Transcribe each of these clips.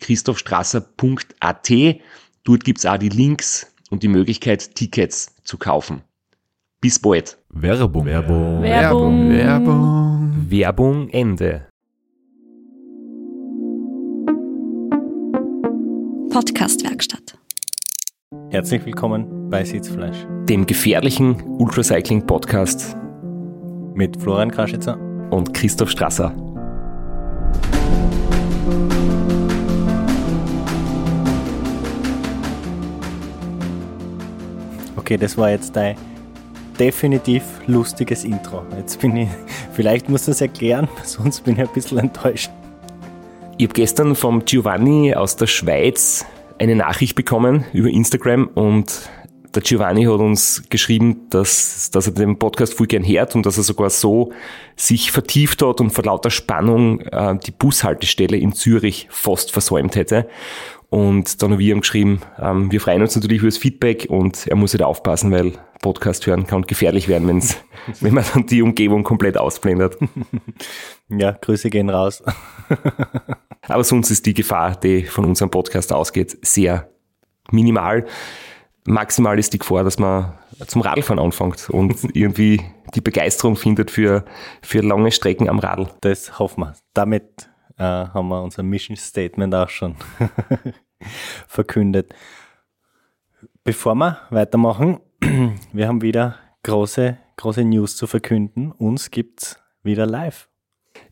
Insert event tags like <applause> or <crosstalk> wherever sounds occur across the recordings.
www.christophstrasser.at. Dort gibt's auch die Links und die Möglichkeit, Tickets zu kaufen. Bis bald. Werbung. Werbung. Werbung. Werbung. Werbung. Ende. Podcastwerkstatt. Herzlich willkommen bei Sitzfleisch Dem gefährlichen Ultracycling Podcast mit Florian Kraschitzer. und Christoph Strasser. Okay, das war jetzt dein definitiv lustiges Intro. Jetzt bin ich, <laughs> vielleicht musst du es erklären, <laughs> sonst bin ich ein bisschen enttäuscht. Ich habe gestern vom Giovanni aus der Schweiz eine Nachricht bekommen über Instagram und der Giovanni hat uns geschrieben, dass, dass er den Podcast voll gern hört und dass er sogar so sich vertieft hat und vor lauter Spannung äh, die Bushaltestelle in Zürich fast versäumt hätte. Und dann habe ich ihm geschrieben, ähm, wir freuen uns natürlich über das Feedback und er muss halt aufpassen, weil Podcast hören kann gefährlich werden, wenn's, <laughs> wenn man dann die Umgebung komplett ausblendet. Ja, Grüße gehen raus. <laughs> Aber sonst ist die Gefahr, die von unserem Podcast ausgeht, sehr minimal. Maximal ist die Gefahr, dass man zum Radfahren anfängt und <laughs> irgendwie die Begeisterung findet für, für lange Strecken am Radl. Das hoffen wir. Damit äh, haben wir unser Mission Statement auch schon <laughs> verkündet. Bevor wir weitermachen, <clears throat> wir haben wieder große, große News zu verkünden. Uns gibt's wieder live.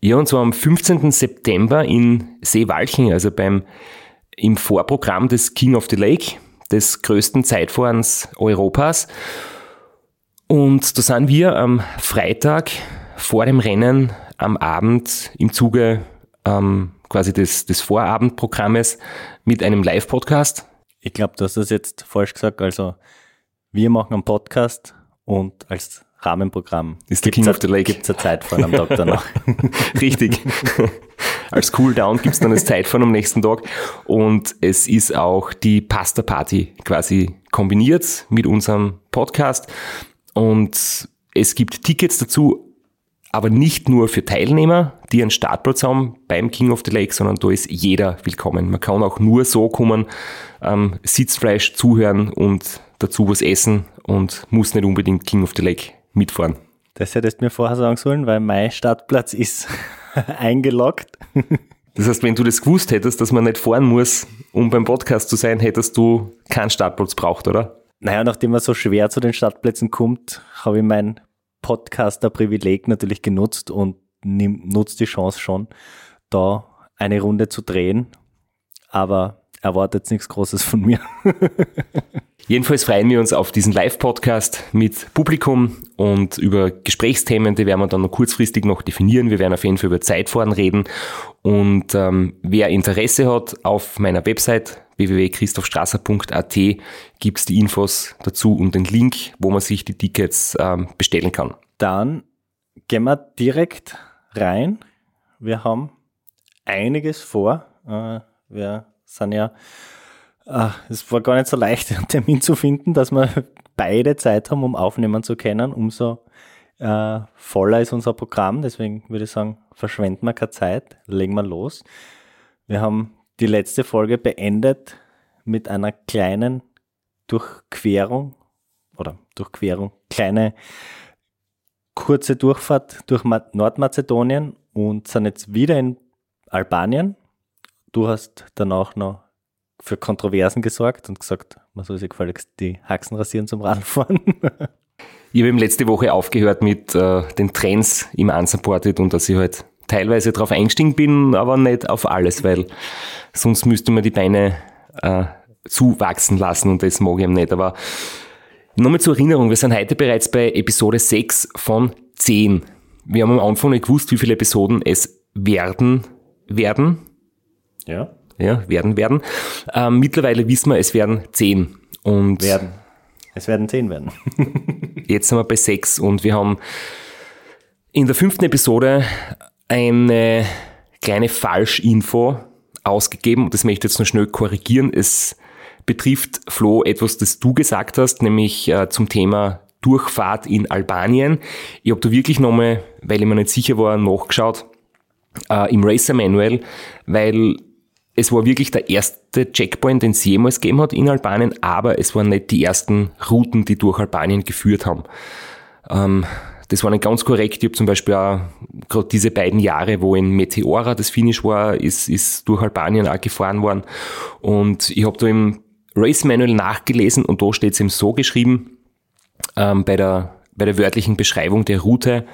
Ja, und zwar am 15. September in Seewalchen, also beim, im Vorprogramm des King of the Lake, des größten Zeitfahrens Europas. Und da sind wir am Freitag vor dem Rennen am Abend im Zuge ähm, quasi des, des Vorabendprogrammes mit einem Live-Podcast. Ich glaube, du hast das jetzt falsch gesagt. Also, wir machen einen Podcast und als Rahmenprogramm Ist der King of the Lake. Gibt's eine Zeit vor am Tag danach. <laughs> Richtig. <laughs> Als Cooldown gibt's dann das Zeitfahren am nächsten Tag. Und es ist auch die Pasta Party quasi kombiniert mit unserem Podcast. Und es gibt Tickets dazu, aber nicht nur für Teilnehmer, die einen Startplatz haben beim King of the Lake, sondern da ist jeder willkommen. Man kann auch nur so kommen, ähm, Sitzfleisch zuhören und dazu was essen und muss nicht unbedingt King of the Lake mitfahren. Das hättest du mir vorher sagen sollen, weil mein Startplatz ist <laughs> eingeloggt. Das heißt, wenn du das gewusst hättest, dass man nicht fahren muss, um beim Podcast zu sein, hättest du keinen Startplatz braucht, oder? Naja, nachdem man so schwer zu den Startplätzen kommt, habe ich mein Podcaster-Privileg natürlich genutzt und nimm, nutze die Chance schon, da eine Runde zu drehen. Aber erwartet nichts Großes von mir. <laughs> Jedenfalls freuen wir uns auf diesen Live-Podcast mit Publikum und über Gesprächsthemen, die werden wir dann noch kurzfristig noch definieren. Wir werden auf jeden Fall über Zeitfahren reden. Und ähm, wer Interesse hat, auf meiner Website www.christophstrasser.at gibt's die Infos dazu und den Link, wo man sich die Tickets ähm, bestellen kann. Dann gehen wir direkt rein. Wir haben einiges vor. Äh, Wir sind ja, äh, es war gar nicht so leicht, <laughs> einen Termin zu finden, dass wir beide Zeit haben, um aufnehmen zu können. Umso äh, voller ist unser Programm. Deswegen würde ich sagen, verschwenden wir keine Zeit, legen wir los. Wir haben die letzte Folge beendet mit einer kleinen Durchquerung oder Durchquerung, kleine kurze Durchfahrt durch Ma Nordmazedonien und sind jetzt wieder in Albanien. Du hast danach noch für Kontroversen gesorgt und gesagt, man soll sich gefälligst die Haxen rasieren zum Radfahren. <laughs> Ich habe eben letzte Woche aufgehört mit äh, den Trends im Unsupported und dass ich halt teilweise drauf eingestiegen bin, aber nicht auf alles, weil sonst müsste man die Beine äh, zuwachsen lassen und das mag ich eben nicht. Aber nochmal zur Erinnerung, wir sind heute bereits bei Episode 6 von 10. Wir haben am Anfang nicht gewusst, wie viele Episoden es werden werden. Ja. Ja, werden werden. Ähm, mittlerweile wissen wir, es werden 10. Und Werden. Es werden zehn werden. <laughs> Jetzt sind wir bei sechs und wir haben in der fünften Episode eine kleine Falschinfo ausgegeben und das möchte ich jetzt noch schnell korrigieren. Es betrifft, Flo, etwas, das du gesagt hast, nämlich äh, zum Thema Durchfahrt in Albanien. Ich habe da wirklich nochmal, weil ich mir nicht sicher war, nachgeschaut äh, im Racer Manual, weil es war wirklich der erste Checkpoint, den es jemals gegeben hat in Albanien, aber es waren nicht die ersten Routen, die durch Albanien geführt haben. Ähm, das war nicht ganz korrekt. Ich habe zum Beispiel auch gerade diese beiden Jahre, wo in Meteora das Finish war, ist, ist durch Albanien auch gefahren worden. Und ich habe da im Race Manual nachgelesen und da steht es eben so geschrieben, ähm, bei, der, bei der wörtlichen Beschreibung der Route.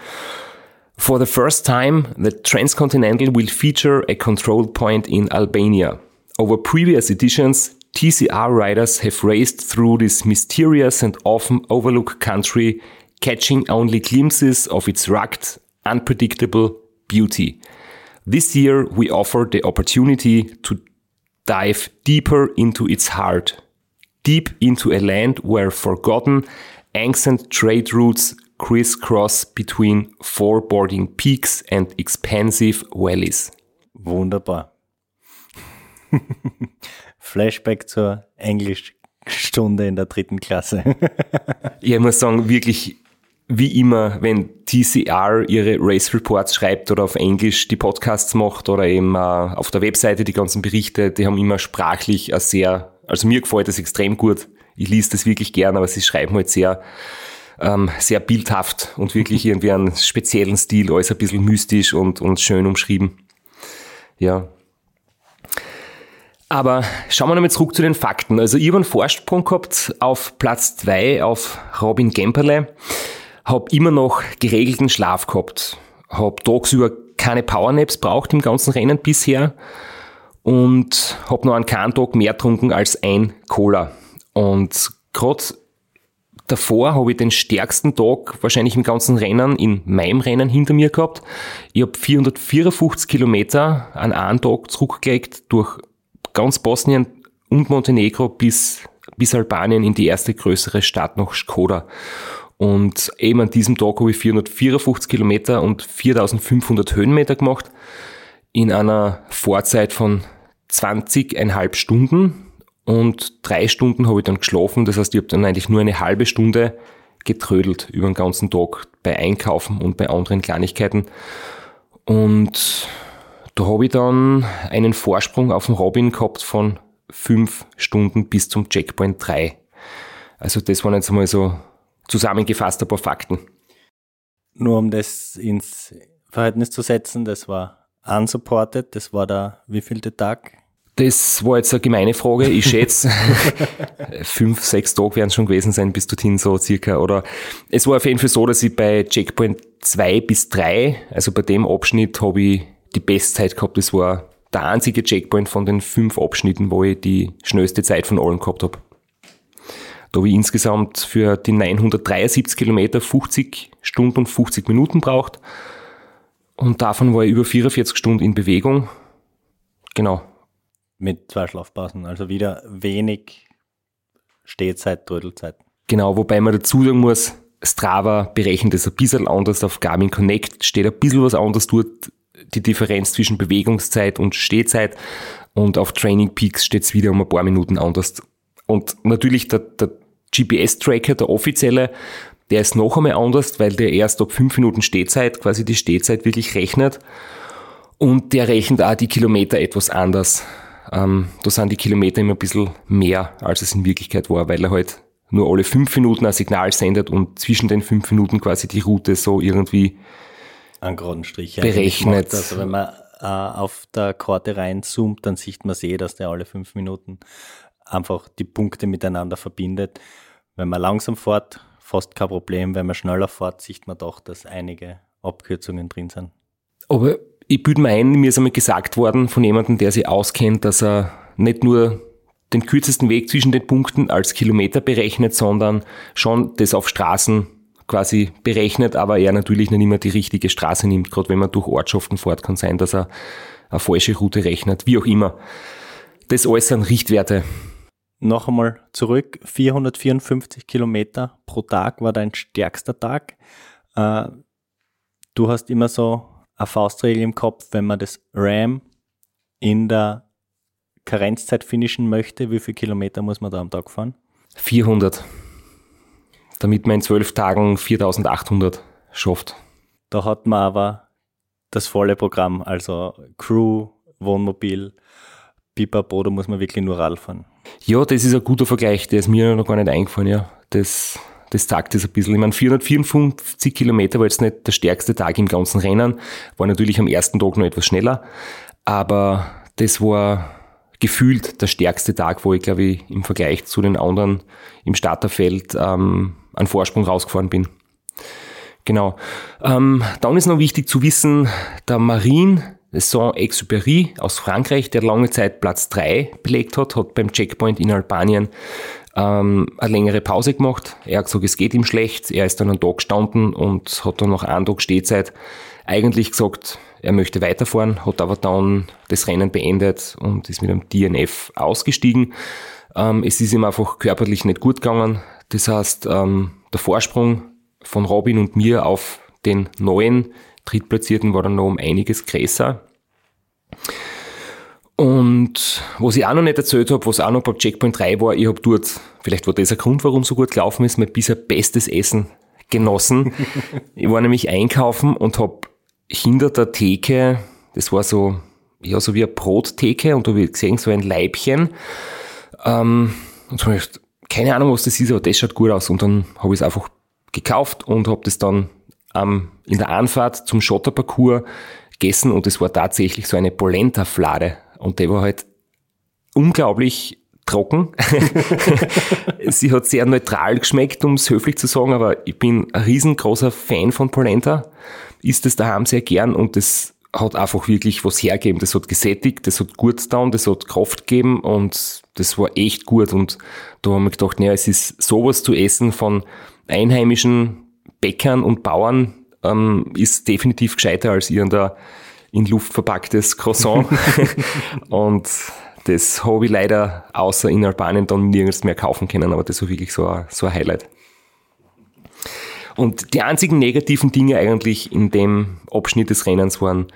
For the first time, the Transcontinental will feature a control point in Albania. Over previous editions, TCR riders have raced through this mysterious and often overlooked country, catching only glimpses of its rugged, unpredictable beauty. This year, we offer the opportunity to dive deeper into its heart, deep into a land where forgotten, ancient trade routes crisscross between foreboding peaks and expansive valleys. Wunderbar. <laughs> Flashback zur Englischstunde in der dritten Klasse. <laughs> Ich muss sagen, wirklich wie immer, wenn TCR ihre Race Reports schreibt oder auf Englisch die Podcasts macht oder eben äh, auf der Webseite die ganzen Berichte, die haben immer sprachlich ein sehr, also mir gefällt das extrem gut. Ich lese das wirklich gern, aber sie schreiben halt sehr, ähm, sehr bildhaft und wirklich <laughs> irgendwie einen speziellen Stil, alles ein bisschen mystisch und, und schön umschrieben. Ja. Aber schauen wir nochmal zurück zu den Fakten. Also ich habe einen Vorsprung gehabt auf Platz zwei auf Robin Gemperle, habe immer noch geregelten Schlaf gehabt, habe tagsüber keine Powernaps braucht im ganzen Rennen bisher und habe noch einen keinen Tag mehr getrunken als ein Cola. Und gerade davor habe ich den stärksten Tag wahrscheinlich im ganzen Rennen in meinem Rennen hinter mir gehabt. Ich habe 454 Kilometer an einem Tag zurückgelegt durch ganz Bosnien und Montenegro bis, bis Albanien in die erste größere Stadt nach Skoda. Und eben an diesem Tag habe ich 454 Kilometer und 4500 Höhenmeter gemacht in einer Vorzeit von 20,5 Stunden und drei Stunden habe ich dann geschlafen. Das heißt, ich habe dann eigentlich nur eine halbe Stunde getrödelt über den ganzen Tag bei Einkaufen und bei anderen Kleinigkeiten. Und da habe ich dann einen Vorsprung auf dem Robin gehabt von fünf Stunden bis zum Checkpoint 3. Also das waren jetzt mal so zusammengefasst ein paar Fakten. Nur um das ins Verhältnis zu setzen, das war unsupported, das war der wievielte Tag? Das war jetzt eine gemeine Frage. Ich schätze, <laughs> fünf, sechs Tage werden es schon gewesen sein, bis dorthin so circa. Oder es war auf jeden Fall so, dass ich bei Checkpoint 2 bis 3, also bei dem Abschnitt, habe ich die Bestzeit gehabt. Das war der einzige Checkpoint von den fünf Abschnitten, wo ich die schnellste Zeit von allen gehabt habe. Da habe ich insgesamt für die 973 Kilometer 50 Stunden und 50 Minuten braucht. Und davon war ich über 44 Stunden in Bewegung. Genau, Mit zwei Schlafpausen, also wieder wenig Stehzeit, Trödelzeit. Genau, wobei man dazu sagen muss, Strava berechnet es ein bisschen anders, auf Garmin Connect steht ein bisschen was anders dort, die Differenz zwischen Bewegungszeit und Stehzeit und auf Training Peaks steht es wieder um ein paar Minuten anders. Und natürlich der, der GPS-Tracker, der offizielle, der ist noch einmal anders, weil der erst ab fünf Minuten Stehzeit quasi die Stehzeit wirklich rechnet und der rechnet auch die Kilometer etwas anders. Ähm, da sind die Kilometer immer ein bisschen mehr, als es in Wirklichkeit war, weil er halt nur alle fünf Minuten ein Signal sendet und zwischen den fünf Minuten quasi die Route so irgendwie Einen geraden Strich. Berechnet. macht. Also wenn man äh, auf der Karte reinzoomt, dann sieht man eh, dass der alle fünf Minuten einfach die Punkte miteinander verbindet. Wenn man langsam fährt, fast kein Problem. Wenn man schneller fährt, sieht man doch, dass einige Abkürzungen drin sind. Aber ich bilde mir ein, mir ist einmal gesagt worden von jemandem, der sich auskennt, dass er nicht nur den kürzesten Weg zwischen den Punkten als Kilometer berechnet, sondern schon das auf Straßen quasi berechnet, aber er natürlich nicht immer die richtige Straße nimmt. Gerade wenn man durch Ortschaften fährt, kann sein, dass er eine falsche Route rechnet, wie auch immer. Das alles sind Richtwerte. Noch einmal zurück, 454 Kilometer pro Tag war dein stärkster Tag. Äh, du hast immer so eine Faustregel im Kopf, wenn man das RAM in der Karenzzeit finishen möchte, wie viele Kilometer muss man da am Tag fahren? 400. Damit man in zwölf Tagen 4800 schafft. Da hat man aber das volle Programm, also Crew, Wohnmobil, Pipapo, da muss man wirklich nur Rad fahren. Ja, das ist ein guter Vergleich, der ist mir noch gar nicht eingefallen, ja. Das, das sagt es ein bisschen. Ich meine, 454 Kilometer war jetzt nicht der stärkste Tag im ganzen Rennen, war natürlich am ersten Tag noch etwas schneller, aber das war gefühlt der stärkste Tag, wo ich, glaube ich, im Vergleich zu den anderen im Starterfeld ähm, einen Vorsprung rausgefahren bin. Genau. Ähm, dann ist noch wichtig zu wissen, der Marine Saint-Exupéry aus Frankreich, der lange Zeit Platz 3 belegt hat, hat beim Checkpoint in Albanien ähm, eine längere Pause gemacht. Er hat gesagt, es geht ihm schlecht. Er ist dann einen Tag gestanden und hat dann nach einem Tag Stehzeit eigentlich gesagt, er möchte weiterfahren, hat aber dann das Rennen beendet und ist mit einem DNF ausgestiegen. Ähm, es ist ihm einfach körperlich nicht gut gegangen. Das heißt, ähm, der Vorsprung von Robin und mir auf den neuen Drittplatzierten war dann noch um einiges größer. Und was ich auch noch nicht erzählt habe, was auch noch beim Checkpoint 3 war, ich habe dort, vielleicht war das ein Grund, warum so gut gelaufen ist, mein bisher bestes Essen genossen. <laughs> ich war nämlich einkaufen und habe hinter der Theke, das war so, ja, so wie eine Brottheke und da habe ich gesehen, so ein Leibchen. Ähm, und so habe ich keine Ahnung, was das ist, aber das schaut gut aus. Und dann habe ich es einfach gekauft und habe das dann ähm, in der Anfahrt zum Schotterparcours gegessen und es war tatsächlich so eine Polenta-Flade und der war halt unglaublich trocken. <laughs> Sie hat sehr neutral geschmeckt, um es höflich zu sagen, aber ich bin ein riesengroßer Fan von Polenta, isst es daheim sehr gern und das hat einfach wirklich was hergegeben. Das hat gesättigt, das hat gut getan, das hat Kraft gegeben und das war echt gut und da haben wir gedacht, naja, es ist sowas zu essen von einheimischen Bäckern und Bauern ähm, ist definitiv gescheiter als irgendein in Luft verpacktes Croissant. <laughs> und das habe ich leider außer in Albanien dann nirgends mehr kaufen können, aber das war wirklich so ein, so ein Highlight. Und die einzigen negativen Dinge eigentlich in dem Abschnitt des Rennens waren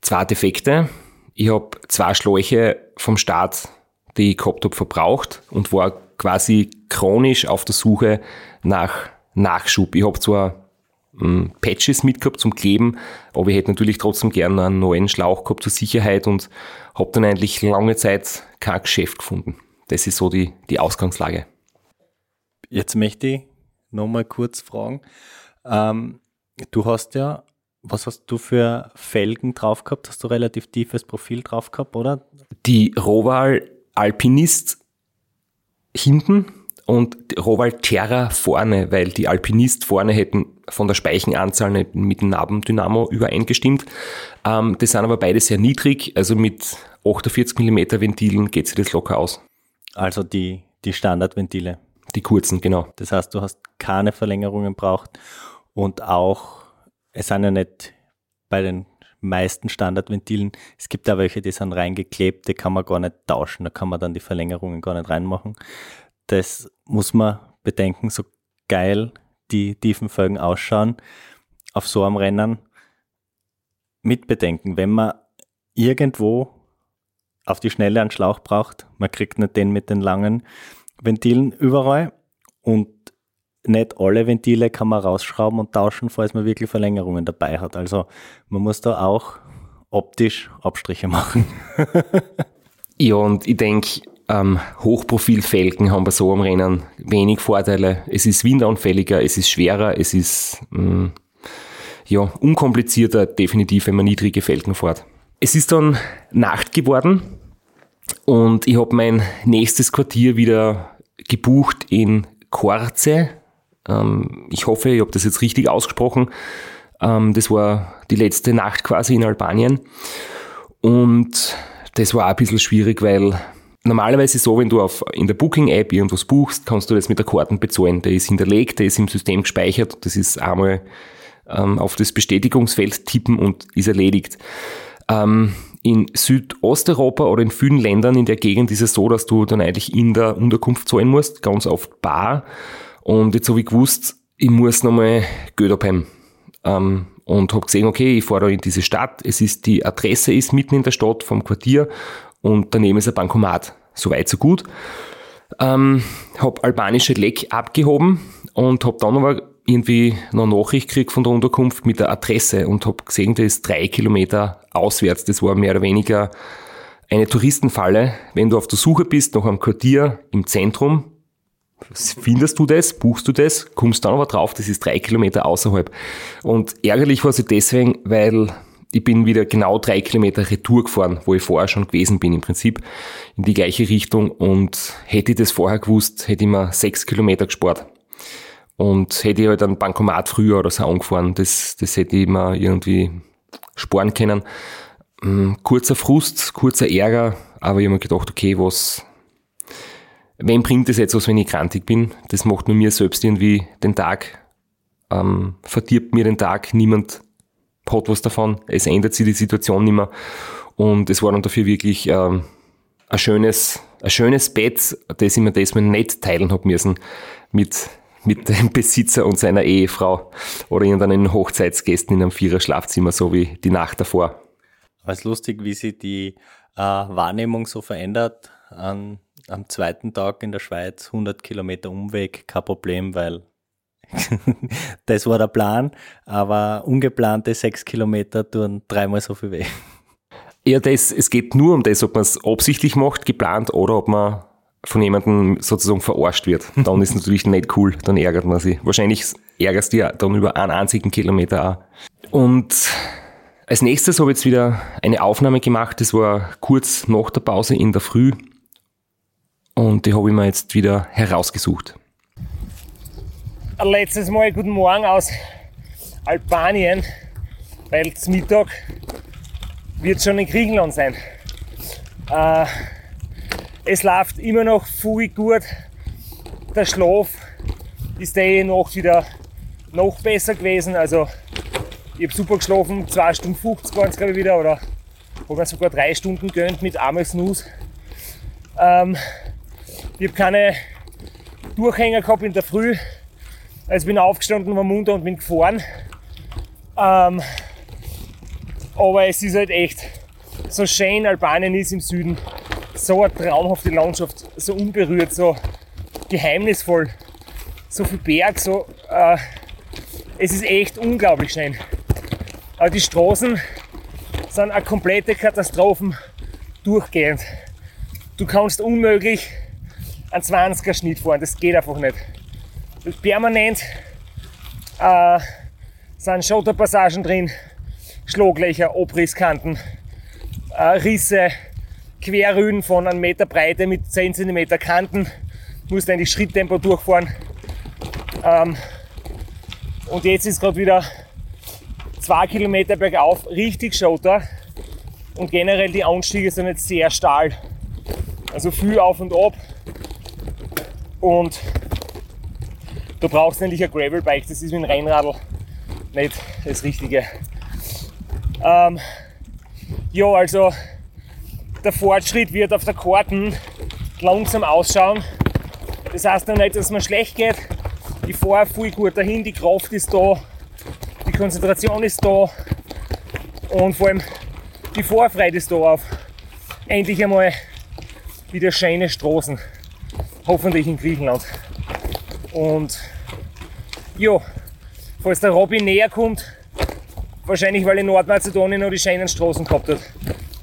zwei Defekte. Ich habe zwei Schläuche vom Start, die ich gehabt habe, verbraucht und war quasi chronisch auf der Suche nach Nachschub. Ich habe zwar ähm, Patches mitgehabt zum Kleben, aber ich hätte natürlich trotzdem gerne einen neuen Schlauch gehabt zur Sicherheit und habe dann eigentlich lange Zeit kein Geschäft gefunden. Das ist so die, die Ausgangslage. Jetzt möchte ich nochmal kurz fragen. Ähm, du hast ja, was hast du für Felgen drauf gehabt? Hast du relativ tiefes Profil drauf gehabt, oder? Die Roval Alpinist hinten und Roval Terra vorne, weil die Alpinist vorne hätten von der Speichenanzahl nicht mit dem Nabendynamo übereingestimmt. Ähm, das sind aber beide sehr niedrig, also mit 48 mm Ventilen geht sich das locker aus. Also die, die Standardventile. Die kurzen, genau. Das heißt, du hast keine Verlängerungen braucht und auch, es sind ja nicht bei den meisten Standardventilen, es gibt da welche, die sind reingeklebt, die kann man gar nicht tauschen, da kann man dann die Verlängerungen gar nicht reinmachen das muss man bedenken, so geil die tiefen Folgen ausschauen auf so einem Rennen. Mitbedenken, wenn man irgendwo auf die Schnelle einen Schlauch braucht, man kriegt nicht den mit den langen Ventilen überall und nicht alle Ventile kann man rausschrauben und tauschen, falls man wirklich Verlängerungen dabei hat. Also man muss da auch optisch Abstriche machen. <laughs> ja, und ich denke, ähm, Hochprofilfelgen haben wir so am Rennen wenig Vorteile. Es ist windanfälliger, es ist schwerer, es ist mh, mm, ja, unkomplizierter definitiv, wenn man niedrige Felgen fährt. Es ist dann Nacht geworden und ich habe mein nächstes Quartier wieder gebucht in Korze. Ähm, ich hoffe, ich habe das jetzt richtig ausgesprochen. Ähm, das war die letzte Nacht quasi in Albanien. Und das war auch ein bisschen schwierig, weil normalerweise so, wenn du auf, in der Booking-App irgendwas buchst, kannst du das mit der Karten bezahlen. Der ist hinterlegt, der ist im System gespeichert. Das ist einmal ähm, auf das Bestätigungsfeld tippen und ist erledigt. Ähm, in Südosteuropa oder in vielen Ländern in der Gegend ist es so, dass du dann eigentlich in der Unterkunft zahlen musst, ganz oft bar. Und jetzt habe ich gewusst, ich muss nochmal Geld abheben. Ähm, und habe gesehen, okay, ich fahre in diese Stadt, es ist, die Adresse ist mitten in der Stadt vom Quartier und daneben ist ein Bankomat. So weit, so gut. Ähm, habe albanische Leck abgehoben und habe dann aber irgendwie noch Nachricht gekriegt von der Unterkunft mit der Adresse und habe gesehen, das ist drei Kilometer auswärts. Das war mehr oder weniger eine Touristenfalle. Wenn du auf der Suche bist nach einem Quartier im Zentrum, findest du das, buchst du das, kommst dann aber drauf, das ist drei Kilometer außerhalb. Und ärgerlich war sie deswegen, weil ich bin wieder genau drei Kilometer Retour gefahren, wo ich vorher schon gewesen bin, im Prinzip in die gleiche Richtung. Und hätte ich das vorher gewusst, hätte ich mir sechs Kilometer gespart. Und hätte ich halt einen Bankomat früher oder so angefahren, das, das hätte ich mir irgendwie sparen können. Mm, kurzer Frust, kurzer Ärger, aber ich habe mir gedacht, okay, was, wem bringt das jetzt was, wenn ich krantig bin? Das macht nur mir selbst irgendwie den Tag, ähm, verdirbt mir den Tag, niemand hat was davon, es ändert sich die Situation nicht mehr. Und es war dann dafür wirklich ähm, ein schönes, ein schönes Bett, das ich mir diesmal nicht teilen hab müssen mit mit dem Besitzer und seiner Ehefrau oder irgendeinen Hochzeitsgästen in einem Vierer-Schlafzimmer, so wie die Nacht davor. Aber es ist lustig, wie sich die äh, Wahrnehmung so verändert. An, am zweiten Tag in der Schweiz 100 Kilometer Umweg, kein Problem, weil <laughs> das war der Plan, aber ungeplante sechs Kilometer tun dreimal so viel weh. Ja, das, es geht nur um das, ob man es absichtlich macht, geplant oder ob man von jemandem sozusagen verarscht wird, dann ist <laughs> natürlich nicht cool, dann ärgert man sich. Wahrscheinlich ärgerst du ja dann über einen einzigen Kilometer auch. Und als nächstes habe ich jetzt wieder eine Aufnahme gemacht, das war kurz nach der Pause in der Früh und die habe ich mir jetzt wieder herausgesucht. Letztes Mal guten Morgen aus Albanien, weil zum Mittag wird schon in Griechenland sein. Äh, es läuft immer noch viel gut. Der Schlaf ist die Nacht wieder noch besser gewesen. Also ich habe super geschlafen, 2 Stunden 50 waren es glaube ich wieder oder habe mir sogar 3 Stunden gönnt mit einmal Snooze. Ähm, ich habe keine Durchhänger gehabt in der Früh. Also bin aufgestanden, war munter und bin gefahren. Ähm, aber es ist halt echt so schön Albanien ist im Süden so eine traumhafte Landschaft, so unberührt, so geheimnisvoll, so viel Berg, so, äh, es ist echt unglaublich schön. Aber die Straßen sind eine komplette Katastrophen durchgehend. Du kannst unmöglich einen 20er Schnitt fahren, das geht einfach nicht. Permanent äh, sind Schotterpassagen drin, Schlaglöcher, Abrisskanten, äh, Risse, Querrüden von einem Meter Breite mit 10 cm Kanten. Musst eigentlich Schritttempo durchfahren. Ähm, und jetzt ist gerade wieder zwei Kilometer bergauf, richtig Schotter. Und generell die Anstiege sind jetzt sehr stahl. Also viel auf und ab. Und du brauchst eigentlich ein Gravelbike, das ist wie ein Rennradl, nicht das Richtige. Ähm, ja, also der Fortschritt wird auf der Karten langsam ausschauen. Das heißt noch nicht, dass mir schlecht geht. Ich fahre viel gut dahin, die Kraft ist da, die Konzentration ist da und vor allem die Vorfreude ist da auf endlich einmal wieder schöne Straßen. Hoffentlich in Griechenland. Und ja, falls der Robin näher kommt, wahrscheinlich weil in Nordmazedonien noch die schönen Straßen gehabt hat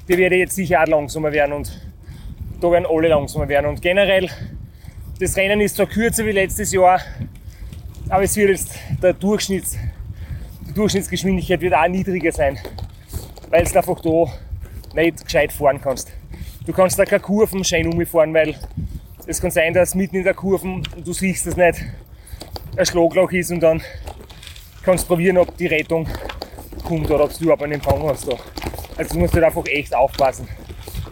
die werde jetzt sicher auch langsamer werden und da werden alle langsamer werden. Und generell, das Rennen ist zwar kürzer wie letztes Jahr, aber es wird jetzt der Durchschnitts, die Durchschnittsgeschwindigkeit wird auch niedriger sein, weil es einfach da nicht gescheit fahren kannst. Du kannst da keine Kurven schön umfahren, weil es kann sein, dass mitten in der Kurven du siehst es nicht, ein Schlagloch ist und dann kannst du probieren, ob die Rettung kommt oder ob du überhaupt einen Empfang hast. Da. Also du musst halt einfach echt aufpassen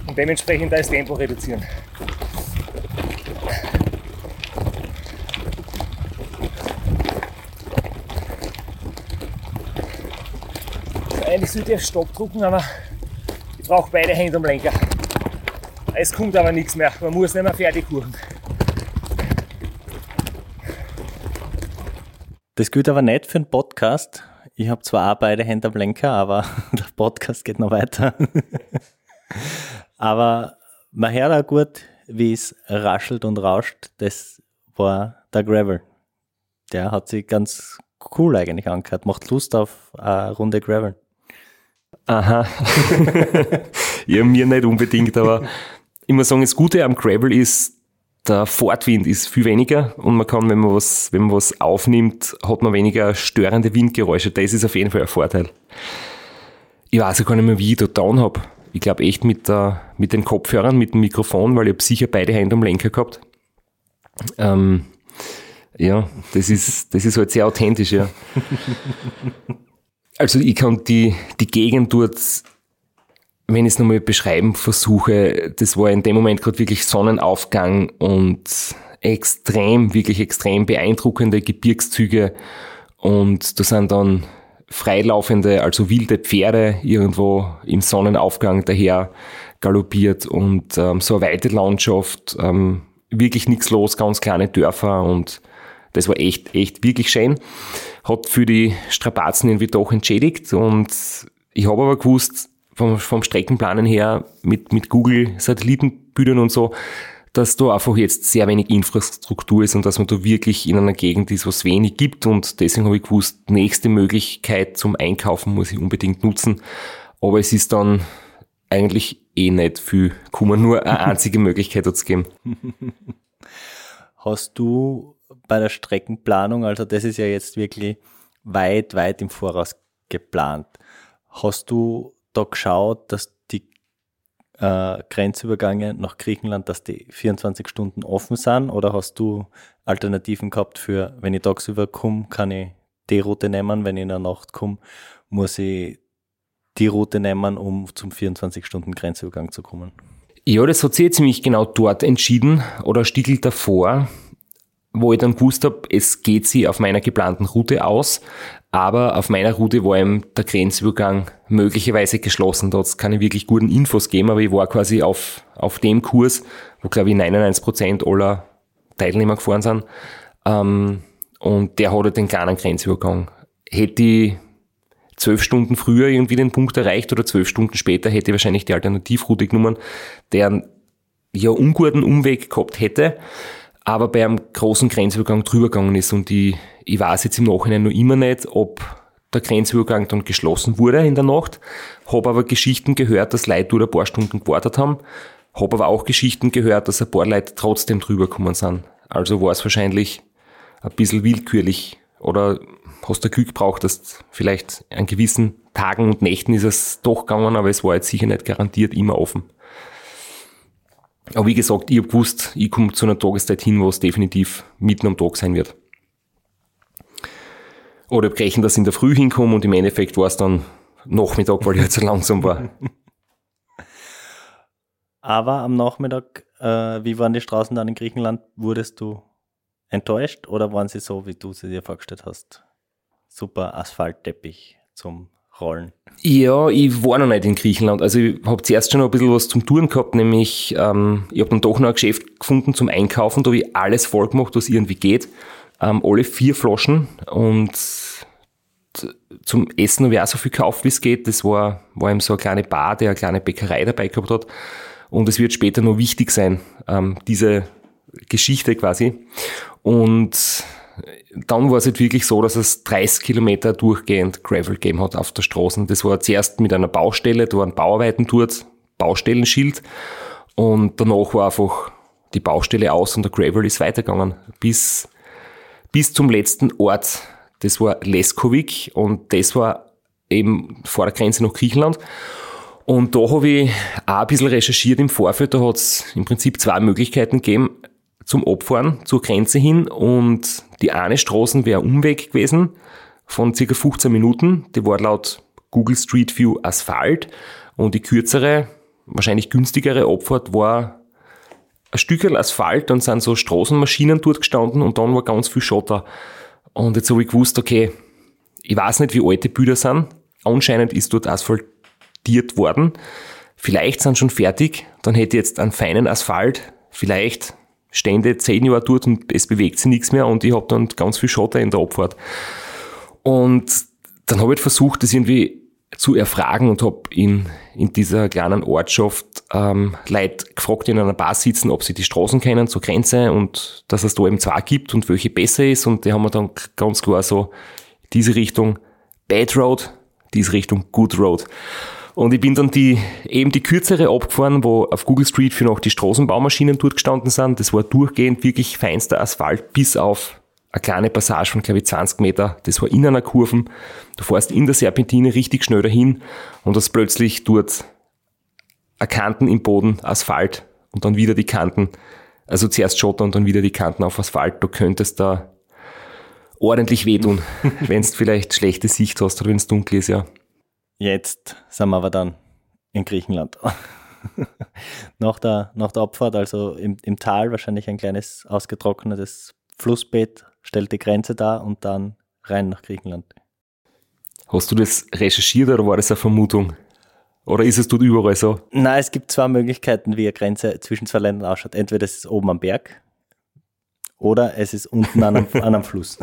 und dementsprechend das Tempo reduzieren. Eigentlich sollte ich auf Stopp drucken, aber ich brauche beide Hände am Lenker. Es kommt aber nichts mehr. Man muss nicht mehr fertig kuchen. Das gilt aber nicht für einen Podcast. Ich habe zwar auch beide Hände am Lenker, aber <laughs> der Podcast geht noch weiter. <laughs> aber man hört auch gut, wie es raschelt und rauscht. Das war der Gravel. Der hat sich ganz cool eigentlich angehört. Macht Lust auf eine Runde Gravel. Aha. <laughs> ja, mir nicht unbedingt, aber ich muss sagen, das Gute am Gravel ist, der Fortwind ist viel weniger und man kann, wenn man was, wenn man was aufnimmt, hat man weniger störende Windgeräusche. Das ist auf jeden Fall ein Vorteil. Ich weiß auch gar nicht mehr, wie ich da down habe. Ich glaube echt mit, der, mit den Kopfhörern, mit dem Mikrofon, weil ich habe sicher beide Hände am Lenker gehabt. Ähm, ja, das ist, das ist halt sehr authentisch, ja. <laughs> Also ich kann die, die Gegend dort, wenn ich es nochmal beschreiben versuche, das war in dem Moment gerade wirklich Sonnenaufgang und extrem, wirklich extrem beeindruckende Gebirgszüge und da sind dann freilaufende, also wilde Pferde irgendwo im Sonnenaufgang daher galoppiert und ähm, so eine weite Landschaft, ähm, wirklich nichts los, ganz kleine Dörfer und das war echt, echt wirklich schön. Hat für die Strapazen irgendwie doch entschädigt und ich habe aber gewusst, vom, vom Streckenplanen her mit, mit Google Satellitenbildern und so, dass da einfach jetzt sehr wenig Infrastruktur ist und dass man da wirklich in einer Gegend ist, was wenig gibt und deswegen habe ich gewusst, nächste Möglichkeit zum Einkaufen muss ich unbedingt nutzen. Aber es ist dann eigentlich eh nicht viel gekommen, nur eine <laughs> einzige Möglichkeit hat es gegeben. Hast du bei der Streckenplanung, also das ist ja jetzt wirklich weit, weit im Voraus geplant. Hast du da geschaut, dass die äh, Grenzübergänge nach Griechenland, dass die 24 Stunden offen sind? Oder hast du Alternativen gehabt für, wenn ich tagsüber komme, kann ich die Route nehmen, wenn ich in der Nacht komme, muss ich die Route nehmen, um zum 24-Stunden-Grenzübergang zu kommen? Ja, das hat sich ziemlich genau dort entschieden oder stiegelt davor wo ich dann gewusst habe, es geht sie auf meiner geplanten Route aus, aber auf meiner Route war eben der Grenzübergang möglicherweise geschlossen. Dort kann ich wirklich guten Infos geben, aber ich war quasi auf, auf dem Kurs, wo glaube ich 99% aller Teilnehmer gefahren sind. Ähm, und der hatte den kleinen Grenzübergang. Hätte ich zwölf Stunden früher irgendwie den Punkt erreicht oder zwölf Stunden später hätte ich wahrscheinlich die Alternativroute genommen, der einen ja unguten Umweg gehabt hätte aber bei einem großen Grenzübergang drüber gegangen ist. Und ich, ich weiß jetzt im Nachhinein noch immer nicht, ob der Grenzübergang dann geschlossen wurde in der Nacht. Habe aber Geschichten gehört, dass Leute dort ein paar Stunden gewartet haben. Habe aber auch Geschichten gehört, dass ein paar Leute trotzdem drüber gekommen sind. Also war es wahrscheinlich ein bisschen willkürlich. Oder hast du Glück gebraucht, dass vielleicht an gewissen Tagen und Nächten ist es doch gegangen, aber es war jetzt sicher nicht garantiert immer offen. Aber wie gesagt, ich habe gewusst, ich komme zu einer Tageszeit hin, wo es definitiv mitten am Tag sein wird. Oder brechen, dass ich in der Früh hinkomme und im Endeffekt war es dann Nachmittag, weil ich halt so langsam war. <laughs> Aber am Nachmittag, äh, wie waren die Straßen dann in Griechenland? Wurdest du enttäuscht oder waren sie so, wie du sie dir vorgestellt hast? Super Asphaltteppich zum Rollen? Ja, ich war noch nicht in Griechenland. Also ich habe zuerst schon noch ein bisschen was zum Touren gehabt, nämlich ähm, ich habe dann doch noch ein Geschäft gefunden zum Einkaufen, da habe ich alles voll gemacht, was irgendwie geht. Ähm, alle vier Flaschen und zum Essen habe ich auch so viel gekauft, wie es geht. Das war, war eben so eine kleine Bar, der eine kleine Bäckerei dabei gehabt hat. Und es wird später noch wichtig sein, ähm, diese Geschichte quasi. Und dann war es halt wirklich so, dass es 30 Kilometer durchgehend Gravel gegeben hat auf der Straße. Das war zuerst mit einer Baustelle, da waren Bauarbeiten dort, Baustellenschild und danach war einfach die Baustelle aus und der Gravel ist weitergegangen bis, bis zum letzten Ort. Das war Leskovic und das war eben vor der Grenze nach Griechenland. Und da habe ich auch ein bisschen recherchiert im Vorfeld. Da hat es im Prinzip zwei Möglichkeiten gegeben zum Abfahren zur Grenze hin. Und die eine Straße wäre Umweg gewesen von circa 15 Minuten. Die war laut Google Street View Asphalt. Und die kürzere, wahrscheinlich günstigere Abfahrt war ein Stückel Asphalt, dann sind so Straßenmaschinen dort gestanden und dann war ganz viel Schotter. Und jetzt habe ich gewusst, okay, ich weiß nicht, wie alte Bilder sind. Anscheinend ist dort asphaltiert worden. Vielleicht sind schon fertig. Dann hätte ich jetzt einen feinen Asphalt. Vielleicht stände zehn Jahre dort und es bewegt sich nichts mehr und ich habe dann ganz viel Schotter in der Abfahrt. Und dann habe ich versucht, das irgendwie zu erfragen und habe in, in dieser kleinen Ortschaft ähm, Leute gefragt, die in einer Bar sitzen, ob sie die Straßen kennen zur Grenze und dass es da eben zwei gibt und welche besser ist. Und die haben mir dann ganz klar so diese Richtung Bad Road, diese Richtung Good Road. Und ich bin dann die, eben die kürzere abgefahren, wo auf Google Street für noch die Straßenbaumaschinen dort gestanden sind. Das war durchgehend wirklich feinster Asphalt bis auf eine kleine Passage von, glaube ich, 20 Meter. Das war in einer Kurve. Du fährst in der Serpentine richtig schnell dahin und hast plötzlich dort Kanten im Boden, Asphalt und dann wieder die Kanten. Also zuerst Schotter und dann wieder die Kanten auf Asphalt. Du könntest da ordentlich wehtun, <laughs> wenn du vielleicht schlechte Sicht hast oder wenn es dunkel ist, ja. Jetzt sind wir aber dann in Griechenland. <laughs> nach, der, nach der Abfahrt, also im, im Tal, wahrscheinlich ein kleines ausgetrocknetes Flussbett stellt die Grenze dar und dann rein nach Griechenland. Hast du das recherchiert oder war das eine Vermutung? Oder ist es dort überall so? Nein, es gibt zwei Möglichkeiten, wie eine Grenze zwischen zwei Ländern ausschaut. Entweder es ist oben am Berg oder es ist unten an einem, <laughs> an einem Fluss.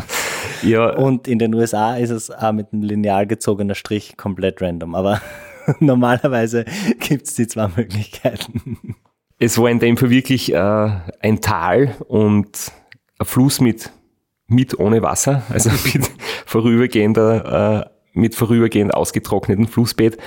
Ja. Und in den USA ist es auch mit einem lineal gezogener Strich komplett random. Aber <laughs> normalerweise gibt es die zwei Möglichkeiten. Es war in dem Fall wirklich äh, ein Tal und ein Fluss mit, mit ohne Wasser, also <laughs> mit vorübergehender, äh, mit vorübergehend ausgetrockneten Flussbett.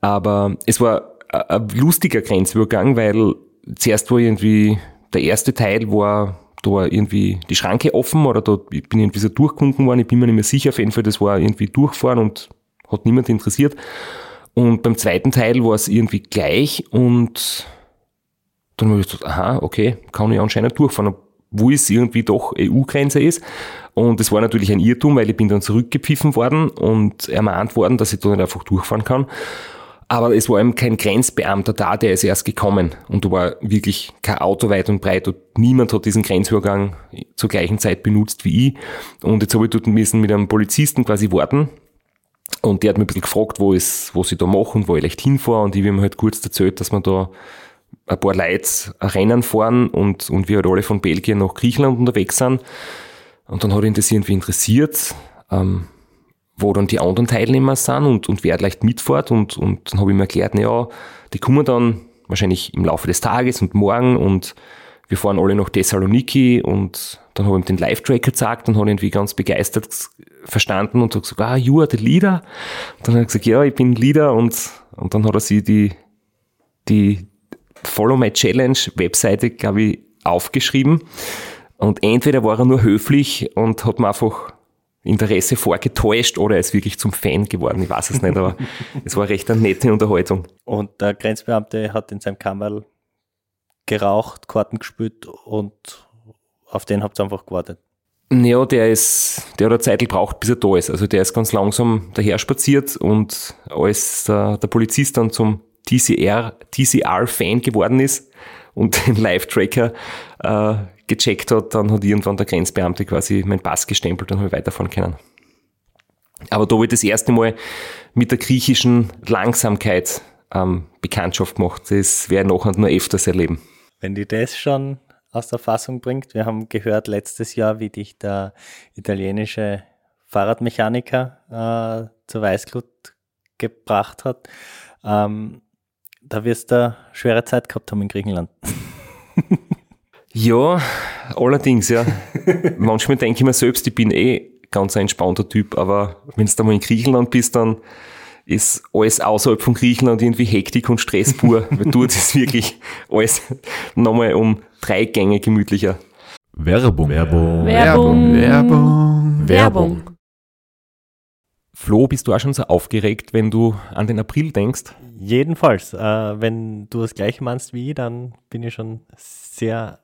Aber es war ein lustiger Grenzübergang, weil zuerst war irgendwie der erste Teil war da war irgendwie die Schranke offen oder da ich bin irgendwie so durchgekunken worden, ich bin mir nicht mehr sicher, auf jeden Fall, das war irgendwie durchfahren und hat niemand interessiert. Und beim zweiten Teil war es irgendwie gleich und dann habe ich gedacht, aha, okay, kann ich anscheinend durchfahren, wo es irgendwie doch EU-Grenze ist. Und es war natürlich ein Irrtum, weil ich bin dann zurückgepfiffen worden und ermahnt worden, dass ich da nicht einfach durchfahren kann. Aber es war eben kein Grenzbeamter da, der ist erst gekommen. Und da war wirklich kein Auto weit und breit und niemand hat diesen Grenzübergang zur gleichen Zeit benutzt wie ich. Und jetzt habe ich dort müssen mit einem Polizisten quasi warten. Und der hat mich ein bisschen gefragt, wo, ist, was ich da mache und wo ich leicht hinfahre. Und ich habe ihm halt kurz erzählt, dass man da ein paar Leute Rennen fahren und, und wir halt alle von Belgien nach Griechenland unterwegs sind. Und dann hat ihn das irgendwie interessiert, ähm, wo dann die anderen Teilnehmer sind und, und wer leicht mitfährt. Und, und dann habe ich mir erklärt, naja, die kommen dann wahrscheinlich im Laufe des Tages und morgen und wir fahren alle nach Thessaloniki und dann habe ich ihm den Live-Tracker gezeigt und habe irgendwie ganz begeistert verstanden und hat gesagt, ah, you are the leader. Und dann hat er gesagt, ja, ich bin Leader und, und dann hat er sich die, die Follow My Challenge Webseite, glaube ich, aufgeschrieben. Und entweder war er nur höflich und hat mir einfach Interesse vorgetäuscht oder er ist wirklich zum Fan geworden. Ich weiß es nicht, aber <laughs> es war recht eine nette Unterhaltung. Und der Grenzbeamte hat in seinem Kammerl geraucht, Karten gespielt und auf den habt ihr einfach gewartet. Ja, der ist, der hat eine Zeit gebraucht, bis er da ist. Also der ist ganz langsam daher spaziert und als der, der Polizist dann zum TCR, TCR-Fan geworden ist und den Live-Tracker äh, gecheckt hat, dann hat irgendwann der Grenzbeamte quasi meinen Pass gestempelt und habe weiterfahren können. Aber da habe ich das erste Mal mit der griechischen Langsamkeit ähm, Bekanntschaft gemacht. Das werde ich nachher nur öfters erleben. Wenn die das schon aus der Fassung bringt, wir haben gehört letztes Jahr, wie dich der italienische Fahrradmechaniker äh, zur Weißglut gebracht hat. Ähm, da wirst du schwere Zeit gehabt haben in Griechenland. <laughs> Ja, allerdings, ja. <laughs> Manchmal denke ich mir selbst, ich bin eh ganz ein entspannter Typ, aber wenn du da mal in Griechenland bist, dann ist alles außerhalb von Griechenland irgendwie Hektik und Stress pur, <laughs> weil dort ist wirklich alles nochmal um drei Gänge gemütlicher. Werbung. Werbung. Werbung. Werbung. Werbung. Flo, bist du auch schon so aufgeregt, wenn du an den April denkst? Jedenfalls, äh, wenn du das gleiche meinst wie ich, dann bin ich schon sehr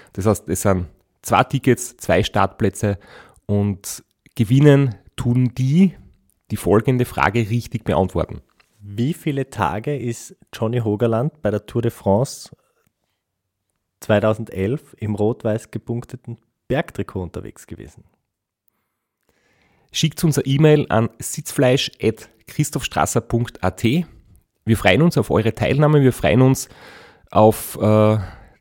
Das heißt, es sind zwei Tickets, zwei Startplätze und gewinnen tun die, die folgende Frage richtig beantworten. Wie viele Tage ist Johnny Hogerland bei der Tour de France 2011 im rot-weiß gepunkteten Bergtrikot unterwegs gewesen? Schickt uns eine E-Mail an sitzfleisch.christophstrasser.at. Wir freuen uns auf eure Teilnahme, wir freuen uns auf äh,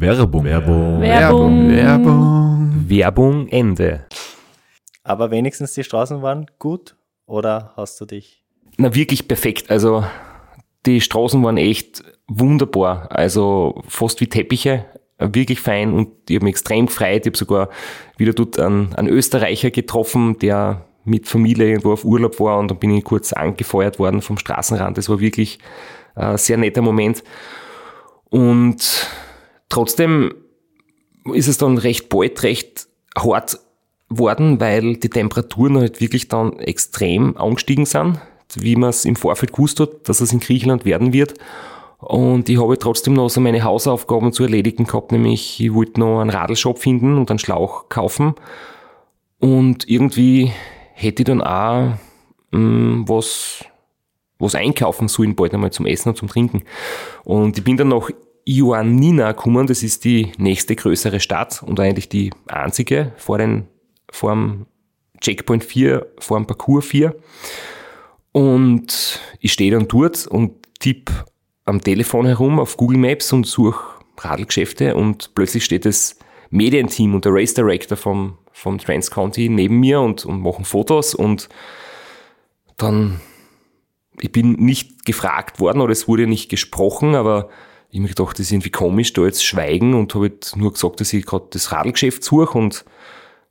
Werbung. Werbung. Werbung. Werbung. Werbung Ende. Aber wenigstens die Straßen waren gut oder hast du dich? Na, wirklich perfekt. Also, die Straßen waren echt wunderbar. Also, fast wie Teppiche. Wirklich fein und ich habe mich extrem gefreut. Ich habe sogar wieder dort einen, einen Österreicher getroffen, der mit Familie irgendwo auf Urlaub war und dann bin ich kurz angefeuert worden vom Straßenrand. Das war wirklich ein sehr netter Moment. Und trotzdem ist es dann recht bald recht hart worden, weil die Temperaturen halt wirklich dann extrem angestiegen sind, wie man es im Vorfeld gewusst hat, dass es in Griechenland werden wird. Und ich habe trotzdem noch so meine Hausaufgaben zu erledigen gehabt, nämlich ich wollte noch einen Radlshop finden und einen Schlauch kaufen. Und irgendwie hätte ich dann auch mh, was, was einkaufen sollen, bald einmal zum Essen und zum Trinken. Und ich bin dann nach Ioannina gekommen, das ist die nächste größere Stadt und eigentlich die einzige vor, den, vor dem Checkpoint 4, vor dem Parcours 4. Und ich stehe dann dort und tippe am Telefon herum auf Google Maps und suche Radlgeschäfte und plötzlich steht das Medienteam und der Race Director vom, vom Trans County neben mir und, und machen Fotos und dann, ich bin nicht gefragt worden oder es wurde nicht gesprochen, aber ich mir gedacht, das ist irgendwie komisch, da jetzt schweigen und habe halt nur gesagt, dass ich gerade das Radlgeschäft suche und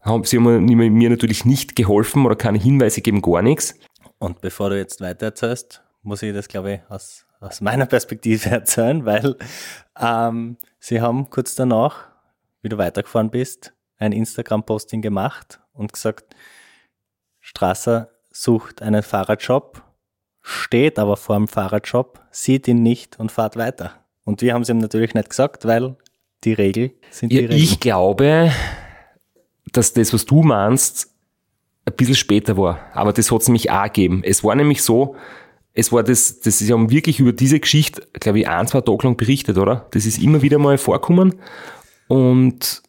haben, sie haben mir mir natürlich nicht geholfen oder keine Hinweise geben, gar nichts. Und bevor du jetzt weiter erzählst, muss ich das, glaube ich, aus, aus meiner Perspektive <laughs> erzählen, weil ähm, sie haben kurz danach, wie du weitergefahren bist, ein Instagram-Posting gemacht und gesagt, Strasser sucht einen Fahrradshop, steht aber vor dem Fahrradshop, sieht ihn nicht und fahrt weiter. Und wir haben es ihm natürlich nicht gesagt, weil die Regel? Sind Ja, die Regeln? ich glaube, dass das, was du meinst, ein bisschen später war. Aber das hat es nämlich auch gegeben. Es war nämlich so, es war das, das ist ja wirklich über diese Geschichte, glaube ich, ein, zwei Tage lang berichtet, oder? Das ist immer wieder mal vorkommen. Und